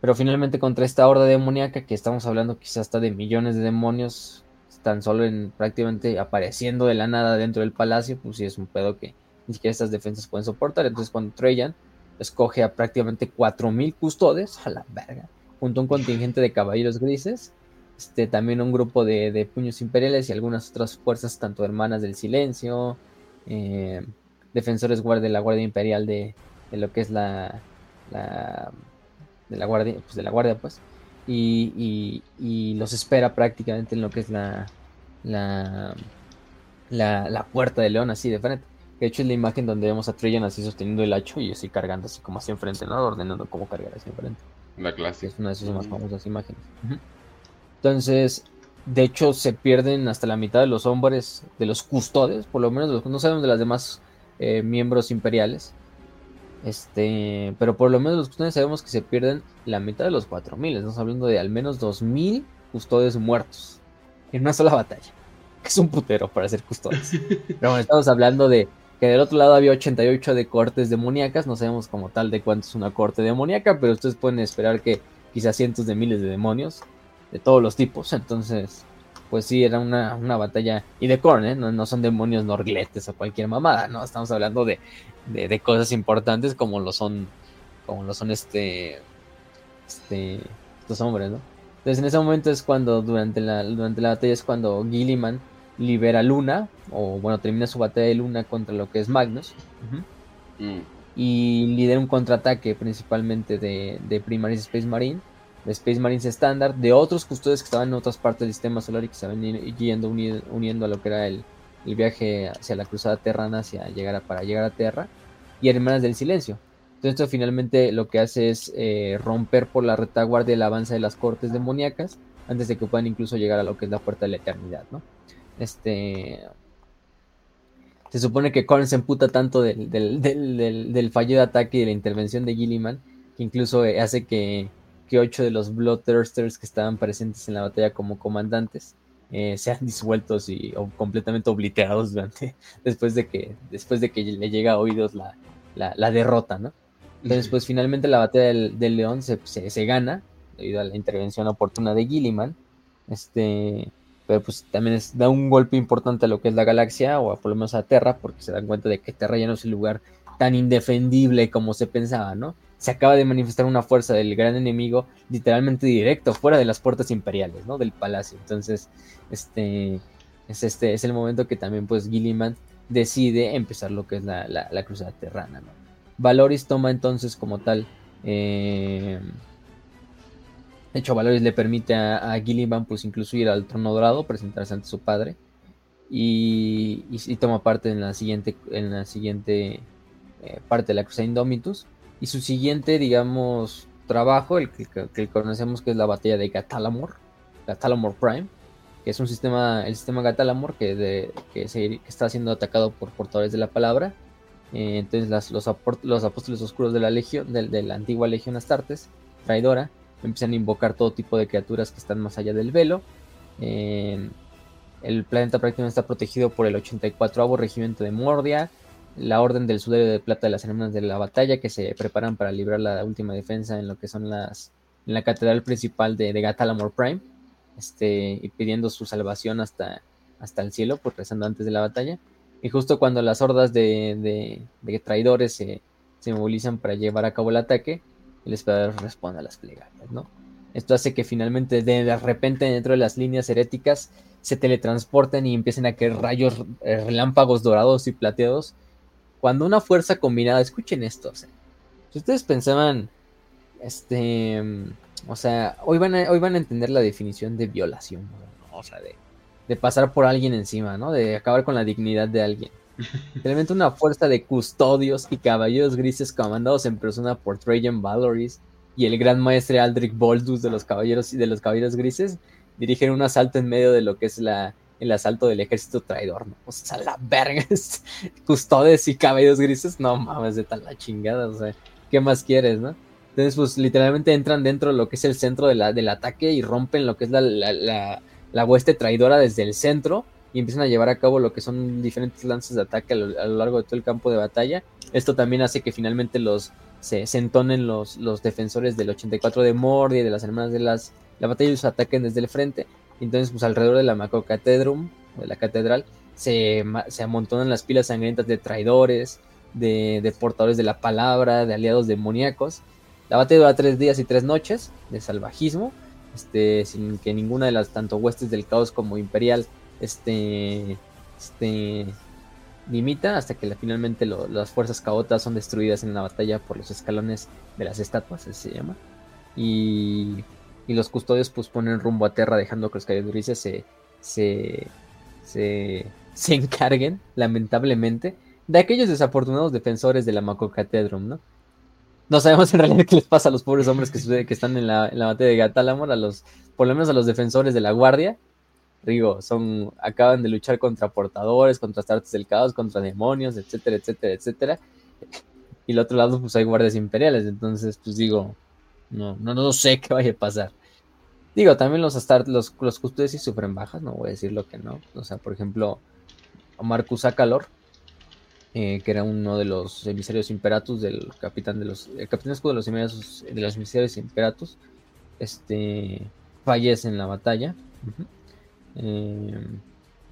pero finalmente contra esta horda demoníaca, que estamos hablando quizás hasta de millones de demonios, tan solo en prácticamente apareciendo de la nada dentro del palacio, pues sí es un pedo que ni siquiera estas defensas pueden soportar. Entonces cuando Trajan escoge a prácticamente 4.000 custodes, a la verga, junto a un contingente de caballeros grises, este, también un grupo de, puños imperiales y algunas otras fuerzas, tanto hermanas del silencio, eh, defensores de la Guardia Imperial de, de lo que es la, la de la guardia, pues de la guardia, pues, y, y, los espera prácticamente en lo que es la, la, la, puerta de león, así de frente. De hecho, es la imagen donde vemos a Trajan así sosteniendo el hacho y así cargando así como hacia enfrente, ¿no? Ordenando cómo cargar hacia enfrente. La clase. Es una de sus más famosas imágenes. Entonces, de hecho, se pierden hasta la mitad de los hombres, de los custodes, por lo menos no sabemos de las demás eh, miembros imperiales. Este, pero por lo menos los custodios sabemos que se pierden la mitad de los 4000. Estamos hablando de al menos 2000 custodios muertos en una sola batalla. es un putero para ser custodios. pero bueno, estamos hablando de que del otro lado había 88 de cortes demoníacas. No sabemos como tal de cuánto es una corte demoníaca, pero ustedes pueden esperar que quizás cientos de miles de demonios de todos los tipos. Entonces, pues sí, era una, batalla. Y de Korn, ¿eh? no, no, son demonios norgletes o cualquier mamada, ¿no? Estamos hablando de de, cosas importantes como lo son, como lo son este, este, estos hombres, ¿no? Entonces en ese momento es cuando, durante la, durante la batalla es cuando Gilliman libera Luna, o bueno, termina su batalla de Luna contra lo que es Magnus. Mm. Y lidera un contraataque principalmente de, de Primaris Space Marine, de Space Marines estándar, de otros custodios que estaban en otras partes del sistema solar y que se venían yendo uniendo a lo que era el, el viaje hacia la cruzada terrana hacia llegar para llegar a Tierra y Hermanas del Silencio. Entonces esto finalmente lo que hace es eh, romper por la retaguardia el avance de las cortes demoníacas antes de que puedan incluso llegar a lo que es la puerta de la eternidad, ¿no? Este... Se supone que Corn se emputa tanto del, del, fallido ataque y de la intervención de Gilliman que incluso eh, hace que, que ocho de los Bloodthirsters que estaban presentes en la batalla como comandantes eh, sean disueltos y completamente obliterados durante, después de que, después de que le llega a oídos la, la, derrota, ¿no? Entonces, pues finalmente la batalla del, León se, se, gana debido a la intervención oportuna de Gilliman. Este, pero pues también da un golpe importante a lo que es la galaxia, o por lo menos a Terra, porque se dan cuenta de que Terra ya no es el lugar tan indefendible como se pensaba, ¿no? se acaba de manifestar una fuerza del gran enemigo literalmente directo, fuera de las puertas imperiales, ¿no? Del palacio. Entonces, este es, este, es el momento que también pues Gilliman decide empezar lo que es la, la, cruzada terrana, ¿no? Valoris toma entonces como tal... Eh, de hecho, Valoris le permite a, a, Gilliman pues incluso ir al trono dorado, presentarse ante su padre. Y, y, toma parte en la siguiente, en la siguiente eh, parte de la cruzada Indomitus y su siguiente, digamos, trabajo, el que, conocemos que es la batalla de Gatalamor, Gatalamor Prime, que es un sistema, el sistema Gatalamor que, está siendo atacado por portadores de la palabra. Eh, entonces los, apóstoles oscuros de la legión, antigua legión Astartes, traidora, empiezan a invocar todo tipo de criaturas que están más allá del velo. el planeta prácticamente está protegido por el 84 regimiento de Mordia, la Orden del Sudario de Plata de las Hermanas de la Batalla, que se preparan para librar la última defensa en lo que son las. en la catedral principal de, de Gatalamor Prime, este, y pidiendo su salvación hasta, hasta el cielo, pues rezando antes de la batalla. Y justo cuando las hordas de, de, traidores se, se, movilizan para llevar a cabo el ataque, el esperador responde a las plegarias, ¿no? Esto hace que finalmente de repente dentro de las líneas heréticas se teletransporten y empiecen a caer rayos eh, relámpagos dorados y plateados cuando una fuerza combinada, escuchen esto, si ustedes pensaban, este, o sea, hoy van a, hoy van a entender la definición de violación, o sea, de, pasar por alguien encima, ¿no? De acabar con la dignidad de alguien. Literalmente una fuerza de custodios y caballeros grises comandados en persona por Trajan Valoris y el gran maestre Aldrich Boldus de los caballeros y de los caballeros grises dirigen un asalto en medio de lo que es la, el asalto del ejército traidor, ¿no? O sea, la verga, custodes y caballeros grises, no mames, de tal la chingada, o sea, ¿qué más quieres, no? Entonces, pues literalmente entran dentro de lo que es el centro de la, del ataque y rompen lo que es la, la, la, hueste traidora desde el centro y empiezan a llevar a cabo lo que son diferentes lances de ataque a lo, largo de todo el campo de batalla. Esto también hace que finalmente los se, entonen los, los defensores del 84 de Mordi y de las hermanas de las, la batalla y los ataquen desde el frente. Entonces, pues alrededor de la Macrocatedrum, de la catedral, se, se amontonan las pilas sangrientas de traidores, de, de portadores de la palabra, de aliados demoníacos la batalla dura tres días y tres noches de salvajismo, este, sin que ninguna de las tanto huestes del caos como imperial este, este, limita hasta que finalmente las fuerzas caotas son destruidas en la batalla por los escalones de las estatuas, se llama. Y, y los custodios pues ponen rumbo a tierra dejando que los caballeros se, se, se, se encarguen, lamentablemente, de aquellos desafortunados defensores de la Macocatedrum, ¿no? No sabemos en realidad qué les pasa a los pobres hombres que, que están en la, en la batalla de Gatalamor, a los, por lo menos a los defensores de la guardia. Digo, son, acaban de luchar contra portadores, contra astartes del caos, contra demonios, etcétera, etcétera, etcétera. Y el otro lado, pues hay guardias imperiales. Entonces, pues digo, no, no, no sé qué vaya a pasar. Digo, también los astartes, los, los custodios sí sufren bajas, no voy a decir lo que no. O sea, por ejemplo, Marcus Acalor, eh, que era uno de los emisarios imperatus del capitán de los el capitán escudo de los emisarios de los emisarios imperatus este fallece en la batalla eh,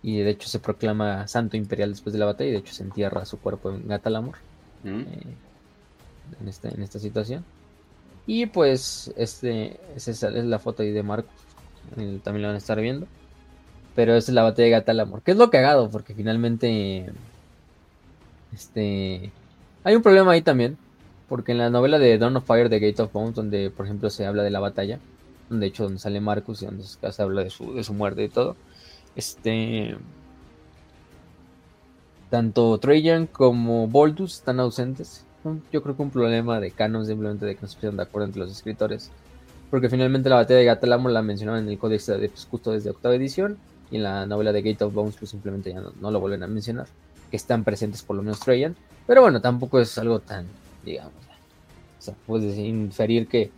y de hecho se proclama santo imperial después de la batalla y de hecho se entierra su cuerpo en Gatalamor mm. eh, en, esta, en esta situación y pues este esa es la foto ahí de Marcos también la van a estar viendo pero es la batalla de Gatalamor que es lo cagado porque finalmente este, hay un problema ahí también, porque en la novela de Dawn of Fire de Gate of Bones, donde por ejemplo se habla de la batalla, de hecho donde sale Marcus y donde se habla de su, de su muerte y todo, este, tanto Trajan como Boldus están ausentes. Yo creo que un problema de canon simplemente de que no se pusieron de acuerdo entre los escritores. Porque finalmente la batalla de Gatalamo la mencionaban en el códice de pues, justo desde octava edición. Y en la novela de Gate of Bones pues simplemente ya no lo vuelven a mencionar que están presentes por lo menos Trajan. Pero bueno, tampoco es algo tan, digamos. O sea, puedes inferir que,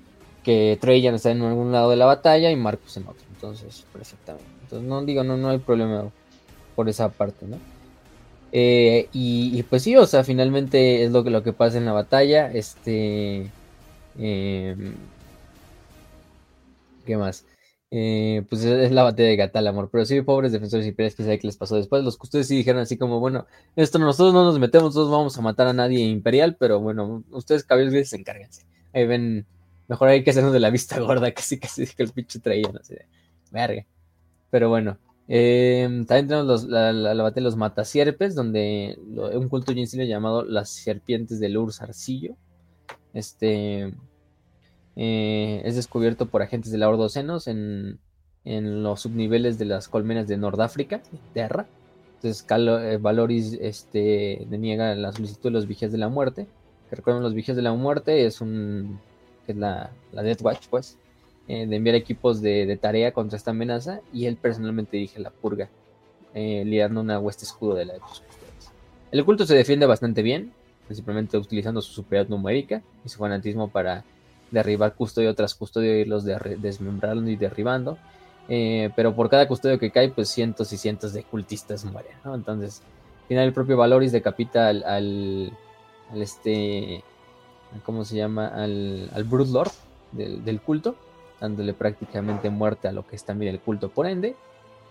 que Trajan está en algún lado de la batalla y Marcus en otro. Entonces, perfectamente. Entonces, no digo, no, no hay problema por esa parte, ¿no? Eh, y, pues sí, o sea, finalmente es lo que, lo que pasa en la batalla. Este. Em, ¿Qué más? Eh, pues es la batalla de Gatal, amor. Pero sí, pobres defensores imperiales, que sabe qué les pasó después. Los custodios sí dijeron así como, bueno, esto nosotros no nos metemos, nosotros vamos a matar a nadie imperial, pero bueno, ustedes cabellos grises encárguense. Ahí ven, mejor hay que hacernos de la vista gorda, casi casi que el pinche traían, así de verga. Pero bueno, eh, también tenemos la, la, batalla de los matasierpes, donde un culto le llamado las serpientes del Urs Arcillo. Este eh, es descubierto por agentes de la Ordocenos en, en los subniveles de las colmenas de Nordáfrica, Terra. Entonces eh, Valoris este, deniega la solicitud de los Vigías de la Muerte. Recuerden, los Vigías de la Muerte es un. que es la, la Death Watch, pues. Eh, de enviar equipos de, tarea contra esta amenaza. Y él personalmente dirige la purga. liando una hueste escudo de la de El culto se defiende bastante bien. Principalmente utilizando su superioridad numérica y su fanatismo para derribar custodio tras custodio y irlos desmembrando y derribando. Eh, pero por cada custodio que cae, pues cientos y cientos de cultistas mueren, Entonces, al final el propio Valoris decapita al, al, este, ¿cómo se llama? Al, al Broodlord del, del, culto, dándole prácticamente muerte a lo que es también el culto por ende.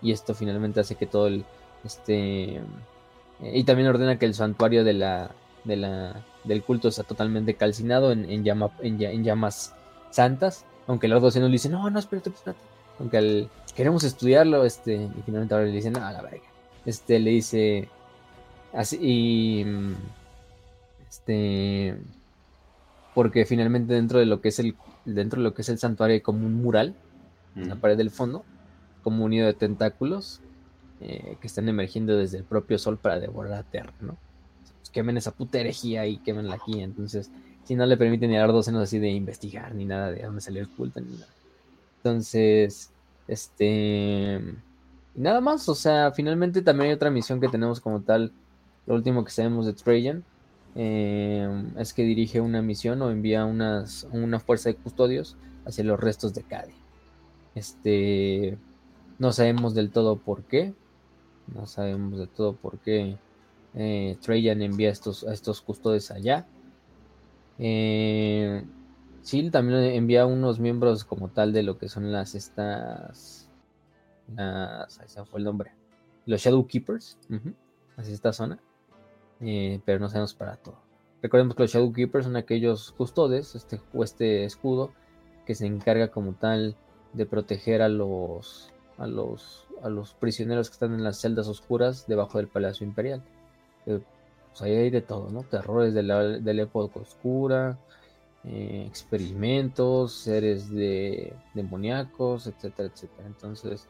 Y esto finalmente hace que todo el, este, eh, y también ordena que el santuario de la, de la, del culto está totalmente calcinado en, en, en, llamas santas. Aunque los dos nos dicen, no, no, espérate, espérate. Aunque queremos estudiarlo, este, y finalmente ahora le dicen, no, a la verga. Este le dice, así, y, este, porque finalmente dentro de lo que es el, dentro de lo que es el santuario hay como un mural en la pared del fondo, como unido de tentáculos, eh, que están emergiendo desde el propio sol para devorar la Tierra, ¿no? Pues quemen esa puta herejía y quemen aquí. Entonces, si no le permiten ni a dos senos así de investigar, ni nada de dónde salió el culto, ni nada. Entonces, este. nada más, o sea, finalmente también hay otra misión que tenemos como tal. Lo último que sabemos de Trajan eh, es que dirige una misión o envía unas, una fuerza de custodios hacia los restos de Cade. Este. No sabemos del todo por qué. No sabemos del todo por qué eh, Trajan envía estos, a estos custodios allá. Eh, también envía unos miembros como tal de lo que son las estas. Ahí fue el nombre. Los Shadow Keepers. Así esta zona. Eh, pero no sabemos para todo. Recordemos que los Shadow Keepers son aquellos custodes, este, este escudo, que se encarga como tal de proteger a los, a los, a los prisioneros que están en las celdas oscuras debajo del Palacio Imperial. Eh, pues ahí hay de todo, ¿no? Terrores de la, de la época oscura, eh, experimentos, seres de demoníacos, etcétera, etcétera. Entonces,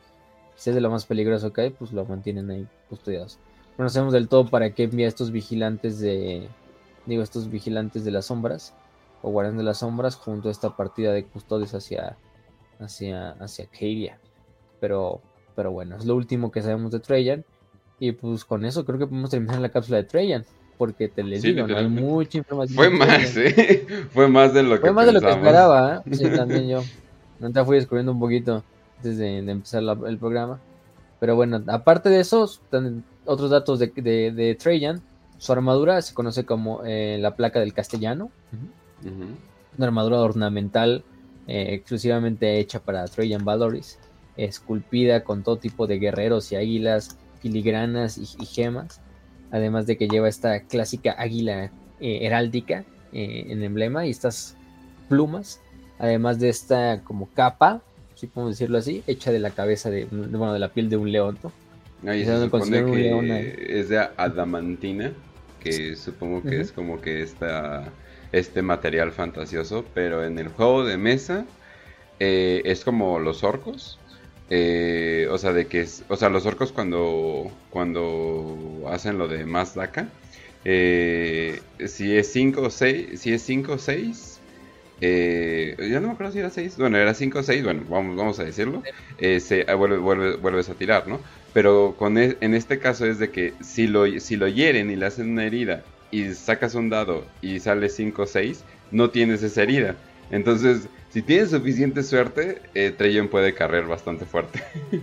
si es de lo más peligroso que hay, pues lo mantienen ahí custodiados. No sabemos del todo para qué envía estos vigilantes de, digo, estos vigilantes de las sombras o guardianes de las sombras junto a esta partida de custodios hacia, hacia, hacia Cadia. Pero, pero bueno, es lo último que sabemos de Trajan. Y pues con eso creo que podemos terminar la cápsula de Trajan. Porque te les digo, no hay mucha información. Fue más, ¿eh? Fue más de lo que Fue más de lo que esperaba, ¿eh? Sí, también yo. Ahorita fui descubriendo un poquito antes de, empezar el programa. Pero bueno, aparte de eso, otros datos de, de, Trajan. Su armadura se conoce como eh, la placa del castellano. Una armadura ornamental eh, exclusivamente hecha para Trajan Valoris. Esculpida con todo tipo de guerreros y águilas filigranas y, gemas, además de que lleva esta clásica águila eh, heráldica en emblema y estas plumas, además de esta como capa, si podemos decirlo así, hecha de la cabeza de, bueno, de la piel de un león, Ahí se supone que es de adamantina, que supongo que es como que esta, este material fantasioso, pero en el juego de mesa eh, es como los orcos, eh, o sea, de que o sea, los orcos cuando cuando hacen lo de más daca, eh, si es 5 o 6, si es 5 o 6, eh, ya no me acuerdo si era 6, bueno, era 5 o 6, bueno, vamos, vamos a decirlo, eh, se, ah, vuelve, vuelves a tirar, ¿no? Pero con e, en este caso es de que si lo, si lo hieren y le hacen una herida y sacas un dado y sale 5 o 6, no tienes esa herida. Entonces, si tienes suficiente suerte, eh, Treyon puede carrer bastante fuerte.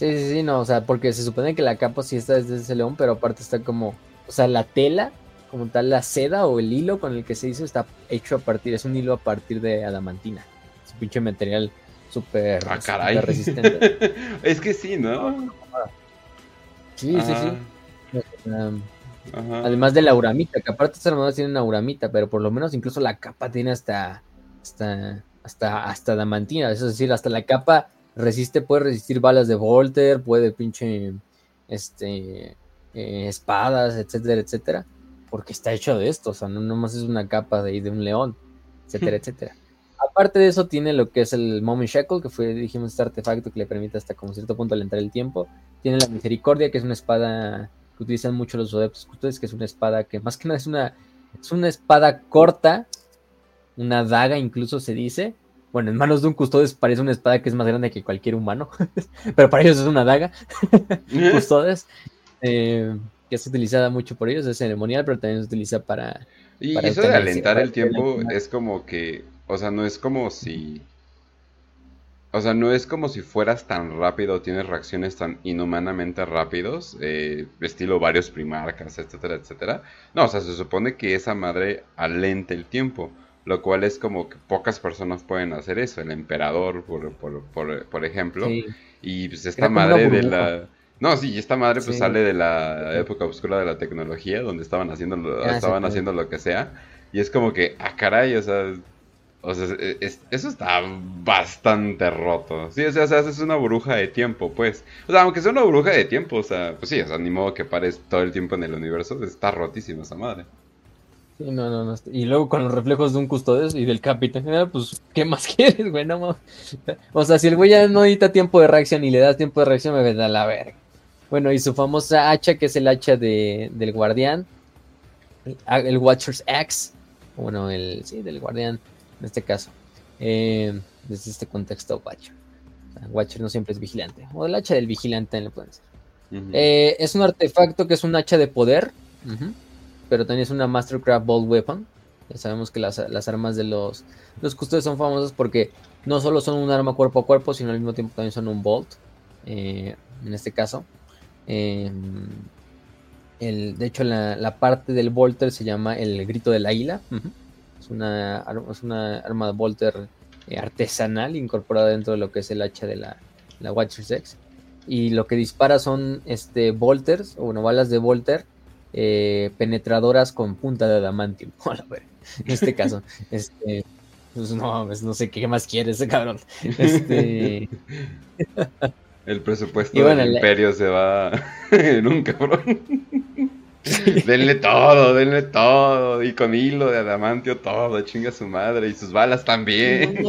Sí, sí, sí, no, o sea, porque se supone que la capa sí está desde ese león, pero aparte está como, o sea, la tela, como tal, la seda o el hilo con el que se hizo está hecho a partir, es un hilo a partir de adamantina. Es un pinche material súper ah, resistente. es que sí, ¿no? Sí, sí, sí. Ah. Además de la uramita, que aparte estas armaduras tienen una uramita, pero por lo menos incluso la capa tiene hasta hasta hasta hasta damantina, es decir, hasta la capa resiste, puede resistir balas de Volter, puede pinche este eh, espadas, etcétera, etcétera, porque está hecho de esto, o sea, no nomás es una capa de, de un león, etcétera, etcétera. Aparte de eso, tiene lo que es el Moment Shackle, que fue, dijimos, este artefacto que le permite hasta como cierto punto alentar el tiempo. Tiene la Misericordia, que es una espada utilizan mucho los adeptos ustedes, que es una espada que más que nada es una, es una espada corta, una daga incluso se dice. Bueno, en manos de un custodes parece una espada que es más grande que cualquier humano, pero para ellos es una daga. custodes, eh, que es utilizada mucho por ellos, es ceremonial, pero también se utiliza para... Y eso de alentar el tiempo es como que, o sea, no es como si o sea, no es como si fueras tan rápido, tienes reacciones tan inhumanamente rápidos, eh, estilo varios primarcas, etcétera, etcétera. No, o sea, se supone que esa madre alente el tiempo, lo cual es como que pocas personas pueden hacer eso. El emperador, por, por, por, por ejemplo, y pues esta madre de la... No, sí, esta madre pues sale de la época oscura de la tecnología, donde estaban haciendo, ah, estaban haciendo lo que sea, y es como que, ah, caray, o sea o sea, eso está bastante roto. Sí, o sea, es una bruja de tiempo, pues. O sea, aunque sea una bruja de tiempo, o sea, pues sí, o sea, ni modo que pares todo el tiempo en el universo, está rotísima esa madre. no, no, no. Y luego con los reflejos de un custodes y del capitán general, pues, ¿qué más quieres, güey? No, o sea, si el güey ya no necesita tiempo de reacción y le das tiempo de reacción, me da la verga. Bueno, y su famosa hacha, que es el hacha de, del guardián, el Watcher's Axe, bueno, el, sí, del guardián, en este caso, eh, desde este contexto, Watcher. Watcher no siempre es vigilante, o el hacha del vigilante, le pueden decir. Eh, es un artefacto que es un hacha de poder, pero también es una Mastercraft Bolt Weapon. Ya sabemos que las, armas de los, los custodios son famosas porque no solo son un arma cuerpo a cuerpo, sino al mismo tiempo también son un Bolt. Eh, en este caso. Em, el, de hecho, la, parte del Volter se llama el grito del águila. Es, una, es una arma de Volter eh, artesanal incorporada dentro de lo que es el hacha de la, la Watcher's X y lo que dispara son este volters o bueno, balas de volter eh, penetradoras con punta de adamantium. en este caso, este, pues no, no sé qué más quiere ese cabrón. Este... El presupuesto del imperio se va en un cabrón. denle todo, denle todo. Y con hilo de adamantio todo, chinga su madre. Y sus balas también.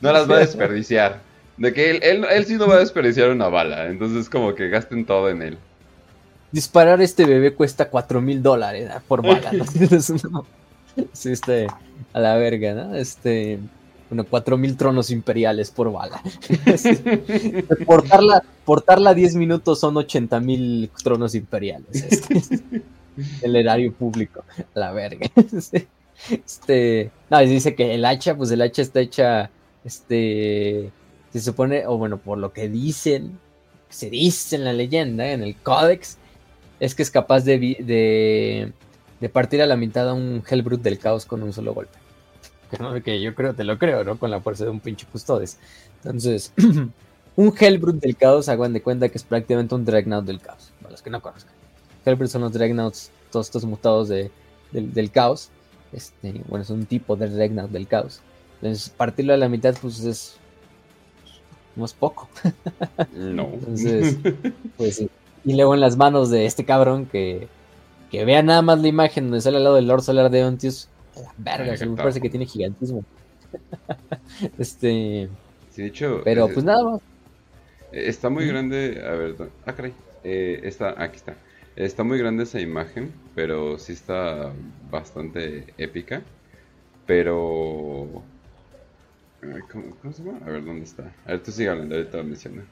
no las va a desperdiciar. De que él, él, sí no va a desperdiciar una bala, entonces como que gasten todo en él. Disparar este bebé cuesta 4 mil dólares ah, por bala. ¿no? sí, este, a la verga, ¿no? Este, bueno, 4 mil tronos imperiales por bala. portarla, portarla 10 minutos son 80 mil tronos imperiales. Este, el erario público, la verga. Este, no, dice que el hacha, pues el hacha está hecha, este, se supone, o bueno, por lo que dicen, se dice en la leyenda, en el códex, es que es capaz de, de, partir a la mitad a un Hellbrut del caos con un solo golpe. Que yo creo, te lo creo, ¿no? Con la fuerza de un pinche custodes. Entonces, un Hellbrut del caos, hagan de cuenta que es prácticamente un Dreadnought del caos, para los que no conozcan. Hellbrut son los Dreadnoughts, todos estos mutados de, del, caos. Este, bueno, es un tipo de Dreadnought del caos. Entonces, partirlo a la mitad, pues es no es poco. No. Entonces, pues sí. Y luego en las manos de este cabrón que, que vea nada más la imagen donde sale al lado del Lord Solar de Ontius. Verga, me parece que tiene gigantismo. este. Sí, de hecho. Pero pues nada más. Está muy grande. A ver, ah, caray. Eh, está, aquí está. Está muy grande esa imagen, pero sí está bastante épica. Pero ¿Cómo, se llama? A ver, ¿dónde está? A ver, tú sigue hablando, ahorita lo menciona.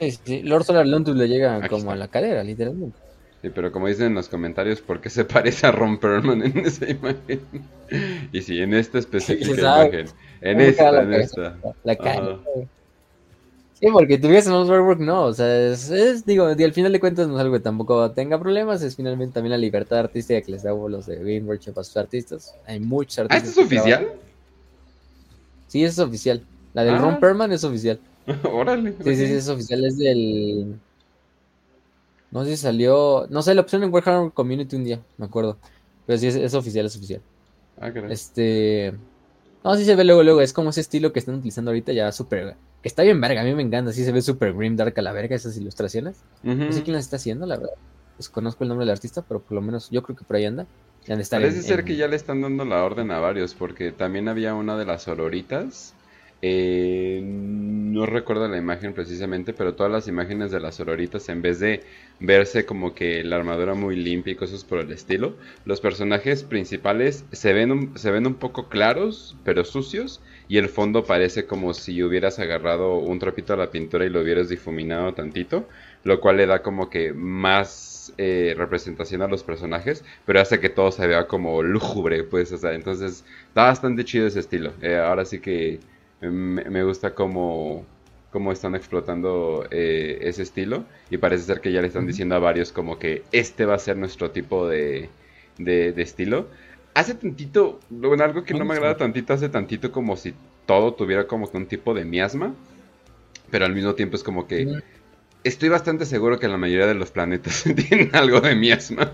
sí, Lord Solar Lontus le llega como a la cadera, literalmente. Sí, pero como dicen en los comentarios, ¿por qué se parece a Ron Perlman en esa imagen? y sí, en esta específica imagen. En esta, en esta. La cara. Sí, porque tuviese más artwork, no, o sea, es, digo, y al final de cuentas no es algo que tampoco tenga problemas, es finalmente también la libertad artística que les da los de Game Workshop a sus artistas. Hay muchos artistas. ¿Ah, esto es oficial? Sí, es oficial. La del Ron ah. Perman es oficial. Órale. Sí, sí, sí, es oficial. Es del. No sé si salió. No sé, la opción en Warhammer Community un día, me acuerdo. Pero sí, es, oficial, es oficial. Ah, caray. Este. No, sí se ve luego, luego. Es como ese estilo que están utilizando ahorita ya súper. Que está bien verga, a mí me encanta. Sí se ve súper grim dark a la verga esas ilustraciones. No sé quién las está haciendo, la verdad. Desconozco el nombre del artista, pero por lo menos yo creo que por ahí anda. Parece ser que ya le están dando la orden a varios, porque también había una de las sororitas. Eh, no recuerdo la imagen precisamente, pero todas las imágenes de las sororitas, en vez de verse como que la armadura muy limpia y cosas por el estilo, los personajes principales se ven un, se ven un poco claros, pero sucios, y el fondo parece como si hubieras agarrado un trapito a la pintura y lo hubieras difuminado tantito, lo cual le da como que más eh, representación a los personajes, pero hace que todo se vea como lúgubre, pues, o sea, entonces está bastante chido ese estilo. Eh, ahora sí que me, gusta cómo, cómo, están explotando eh, ese estilo. Y parece ser que ya le están diciendo a varios como que este va a ser nuestro tipo de, de, estilo. Hace tantito, bueno, algo que no me agrada tantito, hace tantito como si todo tuviera como que un tipo de miasma, pero al mismo tiempo es como que estoy bastante seguro que la mayoría de los planetas tienen algo de miasma.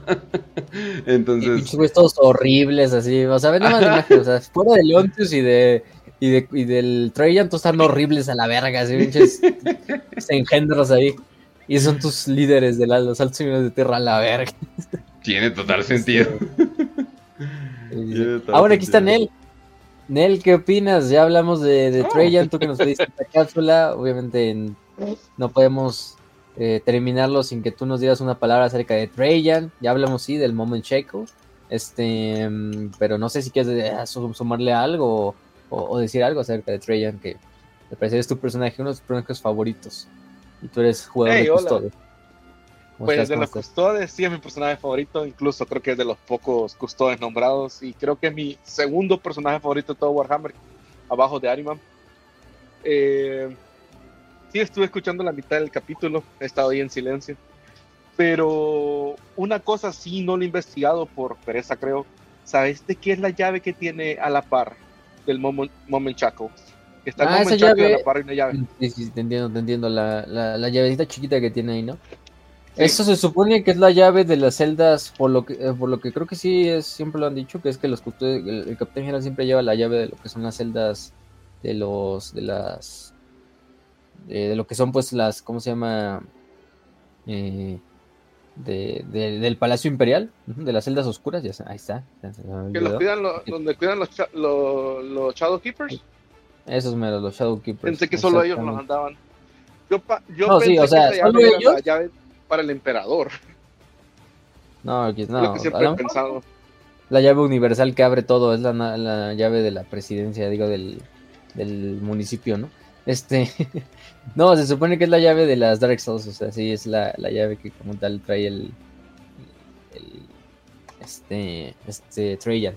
Entonces. Y todos horribles, así. O sea, ven más o sea, fuera de Leontius y de. Y, de, y del Trajan, todos están horribles a la verga, así, pinches engendros ahí. Y son tus líderes de los altos de tierra a la verga. Tiene total sentido. Ahora aquí está Nel. Nel, ¿qué opinas? Ya hablamos de, de oh. Trajan, tú que nos pediste esta cápsula. Obviamente no podemos eh, terminarlo sin que tú nos digas una palabra acerca de Trajan. Ya hablamos, sí, del Moment Checo. Este, mm, pero no sé si quieres eh, sumarle algo o, decir algo acerca de Trajan, que me parece es tu personaje, uno de tus personajes favoritos. Y tú eres jugador de custodes. Pues de los custodes, sí es mi personaje favorito, incluso creo que es de los pocos custodes nombrados y creo que es mi segundo personaje favorito de todo Warhammer, abajo de Ariman. Eh, sí estuve escuchando la mitad del capítulo, he estado ahí en silencio, pero una cosa sí no lo he investigado por pereza creo, ¿sabes de qué es la llave que tiene a la par del Moment, Chaco? Está el ah, Moment Chaco llave... a la par y una llave. Sí, sí, te entiendo, te entiendo, la, la, la llavecita chiquita que tiene ahí, ¿no? Eso se supone que es la llave de las celdas, por lo que, eh, por lo que creo que sí es, siempre lo han dicho, que es que los el, capitán general siempre lleva la llave de lo que son las celdas de los, de las, de, lo que son pues las, ¿cómo se llama? Eh, de, del Palacio Imperial, de las celdas oscuras, ya ahí está. que los cuidan donde cuidan los, los, Shadow Keepers. Esos meros, los Shadow Keepers. Pensé que solo ellos los andaban. Yo, yo no, pensé sí, o sea, que solo ellos. La llave para el emperador. No, no. La llave universal que abre todo es la, llave de la presidencia, digo, del, municipio, ¿no? Este. no, se supone que es la llave de las Dark Souls, o sea, sí, es la, llave que como tal trae el. este. Este. Trajan,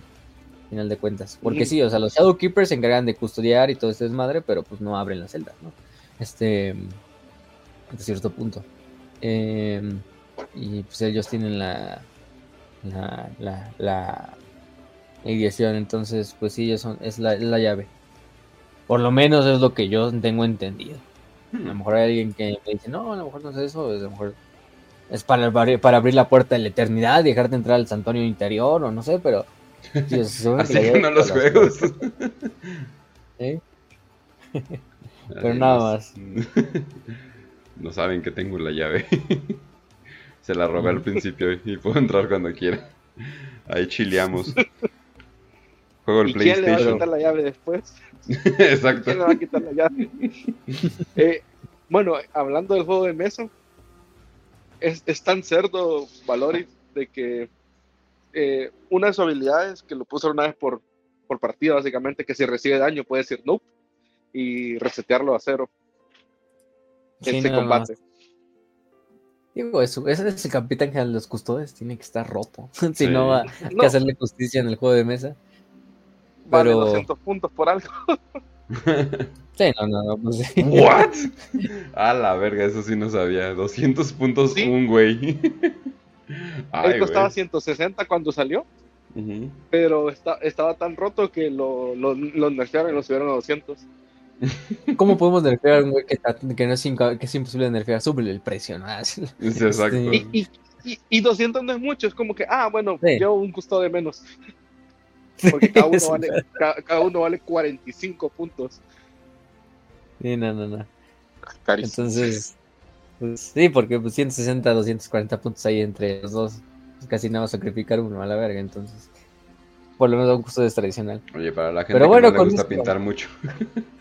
final de cuentas. Porque sí, o sea, los Shadow Keepers se encargan de custodiar y todo este desmadre, pero pues no abren la celda, ¿no? Este. Hasta cierto punto. Em, y pues ellos tienen la, la, la, la entonces pues sí, es, es la, llave. Por lo menos es lo que yo tengo entendido. A lo mejor hay alguien que me dice, no, a lo mejor no es eso, a lo mejor es para, para abrir la puerta de la eternidad y dejarte entrar al santuario interior, o no sé, pero... Así que no los juegos. pero nada más. No saben que tengo la llave. Se la robé al principio y puedo entrar cuando quiera. Ahí chileamos. Juego el PlayStation. ¿Quién le va a quitar la llave después? Exacto. ¿Quién le va a quitar la llave? Eh, bueno, hablando del juego de mesa, es, tan cerdo Valoris de que eh, una de sus habilidades, que lo puso una vez por, por partida, básicamente, que si recibe daño puede decir no y resetearlo a cero este combate. Digo, eso, ese es el capitán que a los custodes tiene que estar roto. si no va a hacerle justicia en el juego de mesa. Vale 200 puntos por algo. sí, no, no, no. Pues ¿What? A la verga, eso sí no sabía. 200 puntos un güey. Ay, costaba 160 cuando salió. Pero estaba tan roto que lo, lo, lo nerfearon y lo subieron a 200. ¿Cómo podemos nerfear a un güey que, que, no es, que es imposible nerfear? Sube el precio, ¿no? exacto. Y, y, 200 no es mucho, es como que, ah, bueno, yo un costo de menos. Porque cada uno, vale, cada, uno vale 45 puntos. Sí, no, no, no. Entonces, pues, sí, porque pues, 160, 240 puntos ahí entre los dos. Pues, casi nada más sacrificar uno a la verga, entonces. Por lo menos un costo tradicional. Oye, para la gente Pero bueno, que no le gusta pintar mucho.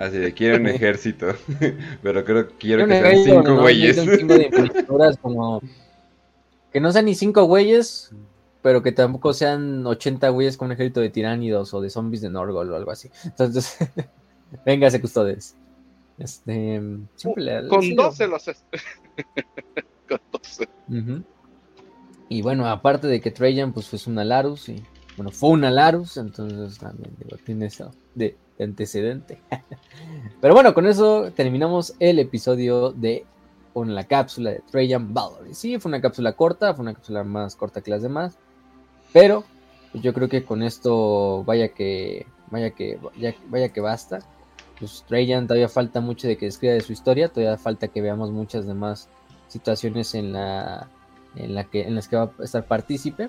Así de quiero un ejército, pero creo que quiero que sean cinco güeyes. que no sean ni cinco güeyes, pero que tampoco sean 80 güeyes con un ejército de tiránidos o de zombies de Norgol o algo así. Entonces, véngase custodes. Este, con 12 los con 12. Y bueno, aparte de que Trajan pues fue una Larus y bueno, fue una Larus, entonces también digo, tiene eso de antecedente. Pero bueno, con eso terminamos el episodio de con la cápsula de Trajan Valor. Sí, fue una cápsula corta, fue una cápsula más corta que las demás. Pero pues, yo creo que con esto vaya que vaya que vaya, que basta. Pues Trajan todavía falta mucho de que describa de su historia, todavía falta que veamos muchas demás situaciones en la en la que en las que va a estar partícipe.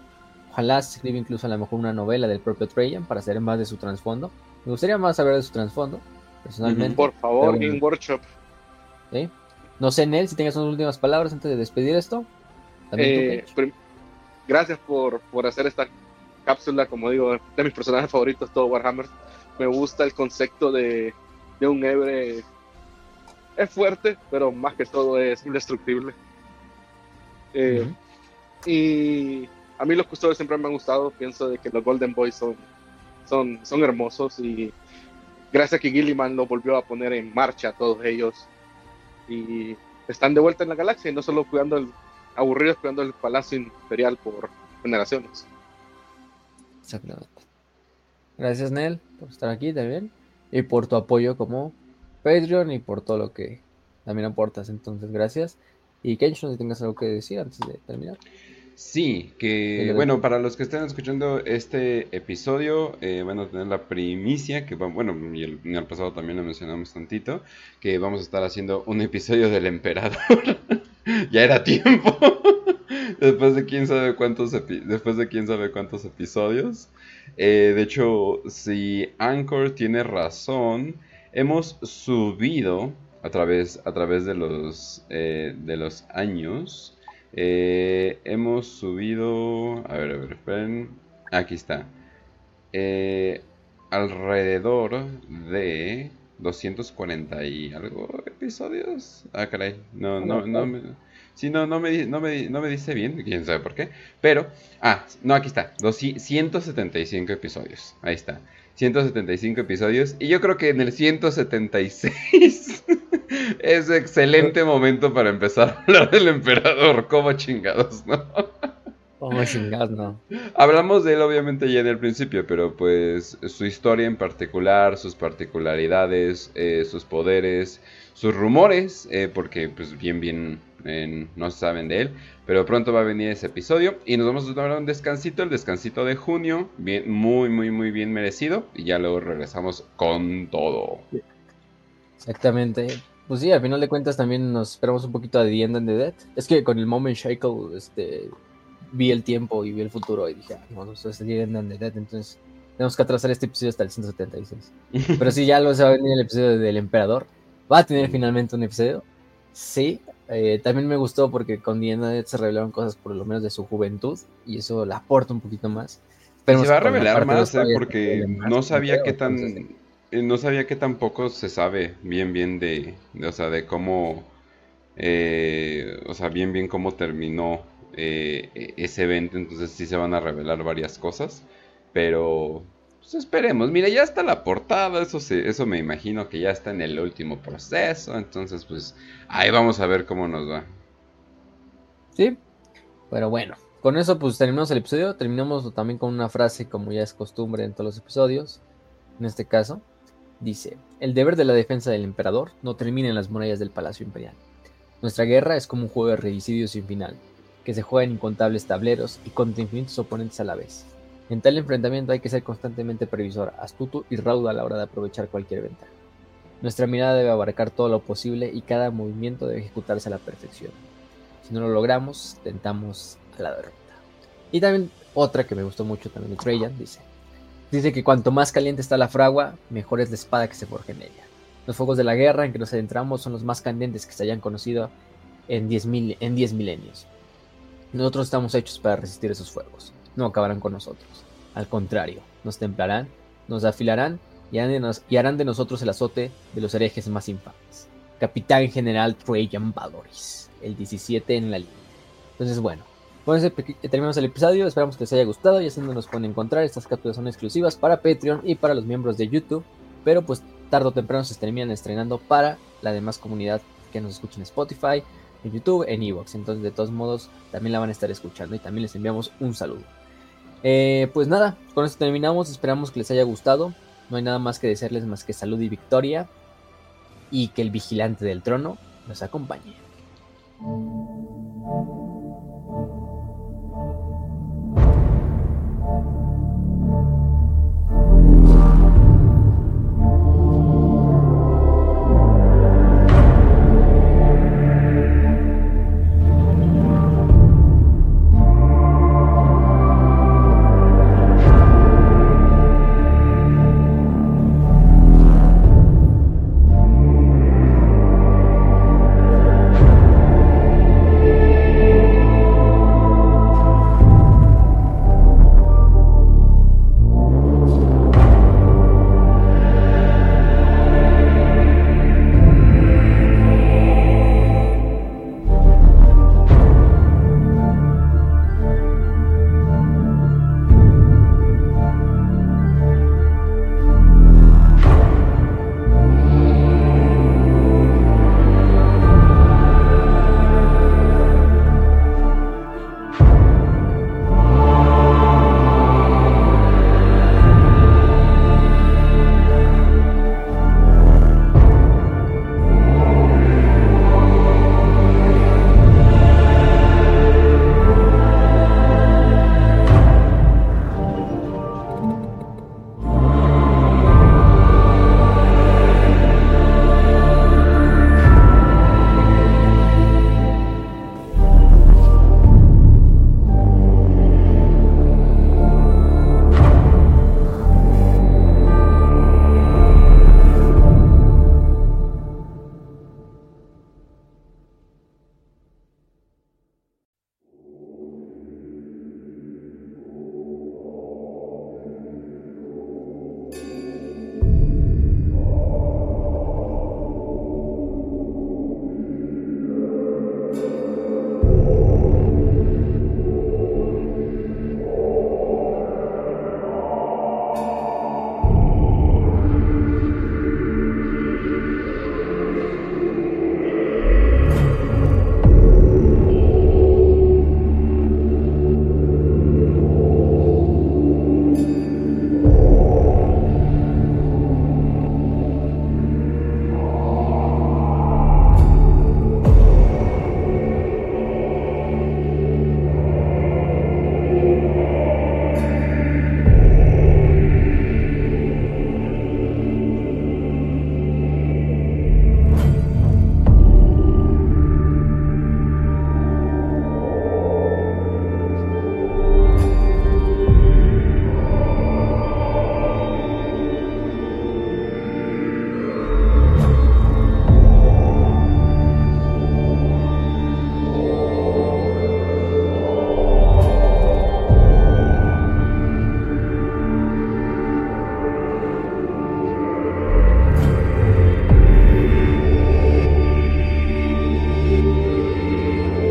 Ojalá se escriba incluso a lo mejor una novela del propio Trajan para saber más de su trasfondo. Me gustaría más saber de su trasfondo, personalmente. Por favor, Game Workshop. No sé, Nel, si tengas unas últimas palabras antes de despedir esto. Eh, gracias por, hacer esta cápsula, como digo, de mis personajes favoritos, todo Warhammer. Me gusta el concepto de, de un Ebre. Es fuerte, pero más que todo es indestructible. Eh, y a mí los custodios siempre me han gustado. Pienso de que los Golden Boys son, son, son hermosos y gracias a que Gilliman lo volvió a poner en marcha a todos ellos. Y están de vuelta en la galaxia y no solo cuidando el, aburridos cuidando el palacio imperial por generaciones. Exactamente. Gracias, Nel, por estar aquí también. Y por tu apoyo como Patreon y por todo lo que también aportas. Entonces, gracias. Y Kench, no si tengas algo que decir antes de terminar. Sí, que bueno, para los que estén escuchando este episodio, eh, van a tener la primicia, que bueno, y el, en el pasado también lo mencionamos tantito, que vamos a estar haciendo un episodio del emperador. ya era tiempo. después de quién sabe cuántos después de quién sabe cuántos episodios. Eh, de hecho, si Anchor tiene razón, hemos subido a través, a través de los eh, de los años eh, hemos subido. A ver, a ver, esperen. Aquí está. Eh, alrededor de 240 y algo episodios. Ah, caray. No, no, no me. Sí, no, no me, no, me, no me dice bien, quién sabe por qué. Pero, ah, no, aquí está. 175 episodios. Ahí está. 175 episodios. Y yo creo que en el 176 es excelente momento para empezar a hablar del emperador. Como chingados, ¿no? Como chingados, no. Hablamos de él obviamente ya en el principio, pero pues su historia en particular, sus particularidades, eh, sus poderes, sus rumores, eh, porque pues bien, bien eh, no saben de él. Pero pronto va a venir ese episodio y nos vamos a tomar un descansito, el descansito de junio, bien, muy, muy, muy bien merecido. Y ya luego regresamos con todo. Exactamente. Pues sí, al final de cuentas también nos esperamos un poquito de The End and the Dead. Es que con el Moment Shackle este, vi el tiempo y vi el futuro y dije, ah, no, eso es The End and the Dead, entonces tenemos que atrasar este episodio hasta el 176. Pero sí, ya lo se va a venir el episodio del Emperador. ¿Va a tener finalmente un episodio? Sí. Eh, también me gustó porque con Dead se revelaron cosas por lo menos de su juventud y eso la aporta un poquito más. Pero se va a revelar más, eh, porque no sabía qué tan no sabía que tampoco se sabe bien bien de, o sea, de cómo, eh, o sea, bien bien cómo terminó eh, e-, ese evento, entonces sí se van a revelar varias cosas, pero pues esperemos, mira, ya está la portada, eso, eso me imagino que ya está en el último proceso, entonces pues ahí vamos a ver cómo nos va. Sí, pero bueno, con eso pues terminamos el episodio, terminamos también con una frase como ya es costumbre en todos los episodios, en este caso. Dice, el deber de la defensa del emperador no termina en las murallas del Palacio Imperial. Nuestra guerra es como un juego de regicidio sin final, que se juega en incontables tableros y contra infinitos oponentes a la vez. En tal enfrentamiento hay que ser constantemente previsor, astuto y raudo a la hora de aprovechar cualquier ventaja. Nuestra mirada debe abarcar todo lo posible y cada movimiento debe ejecutarse a la perfección. Si no lo logramos, tentamos a la derrota. Y también otra que me gustó mucho también de Trajan, dice, Dice que cuanto más caliente está la fragua, mejor es la espada que se forja en ella. Los fuegos de la guerra en que nos adentramos son los más candentes que se hayan conocido en 10 en diez milenios. Nosotros estamos hechos para resistir esos fuegos. No acabarán con nosotros. Al contrario, nos templarán, nos afilarán y harán de, nosotros el azote de los herejes más infames. Capitán General Trajan Valoris, el 17 en la línea. Entonces, bueno, con eso terminamos el episodio, esperamos que les haya gustado, saben dónde nos pueden encontrar, estas capturas son exclusivas para Patreon y para los miembros de YouTube, pero pues tarde o temprano se terminan estrenando para la demás comunidad que nos escucha en Spotify, en YouTube, en Evox, entonces de todos modos también la van a estar escuchando y también les enviamos un saludo. Eh, pues nada, con esto terminamos, esperamos que les haya gustado, no hay nada más que desearles más que salud y victoria y que el vigilante del trono nos acompañe.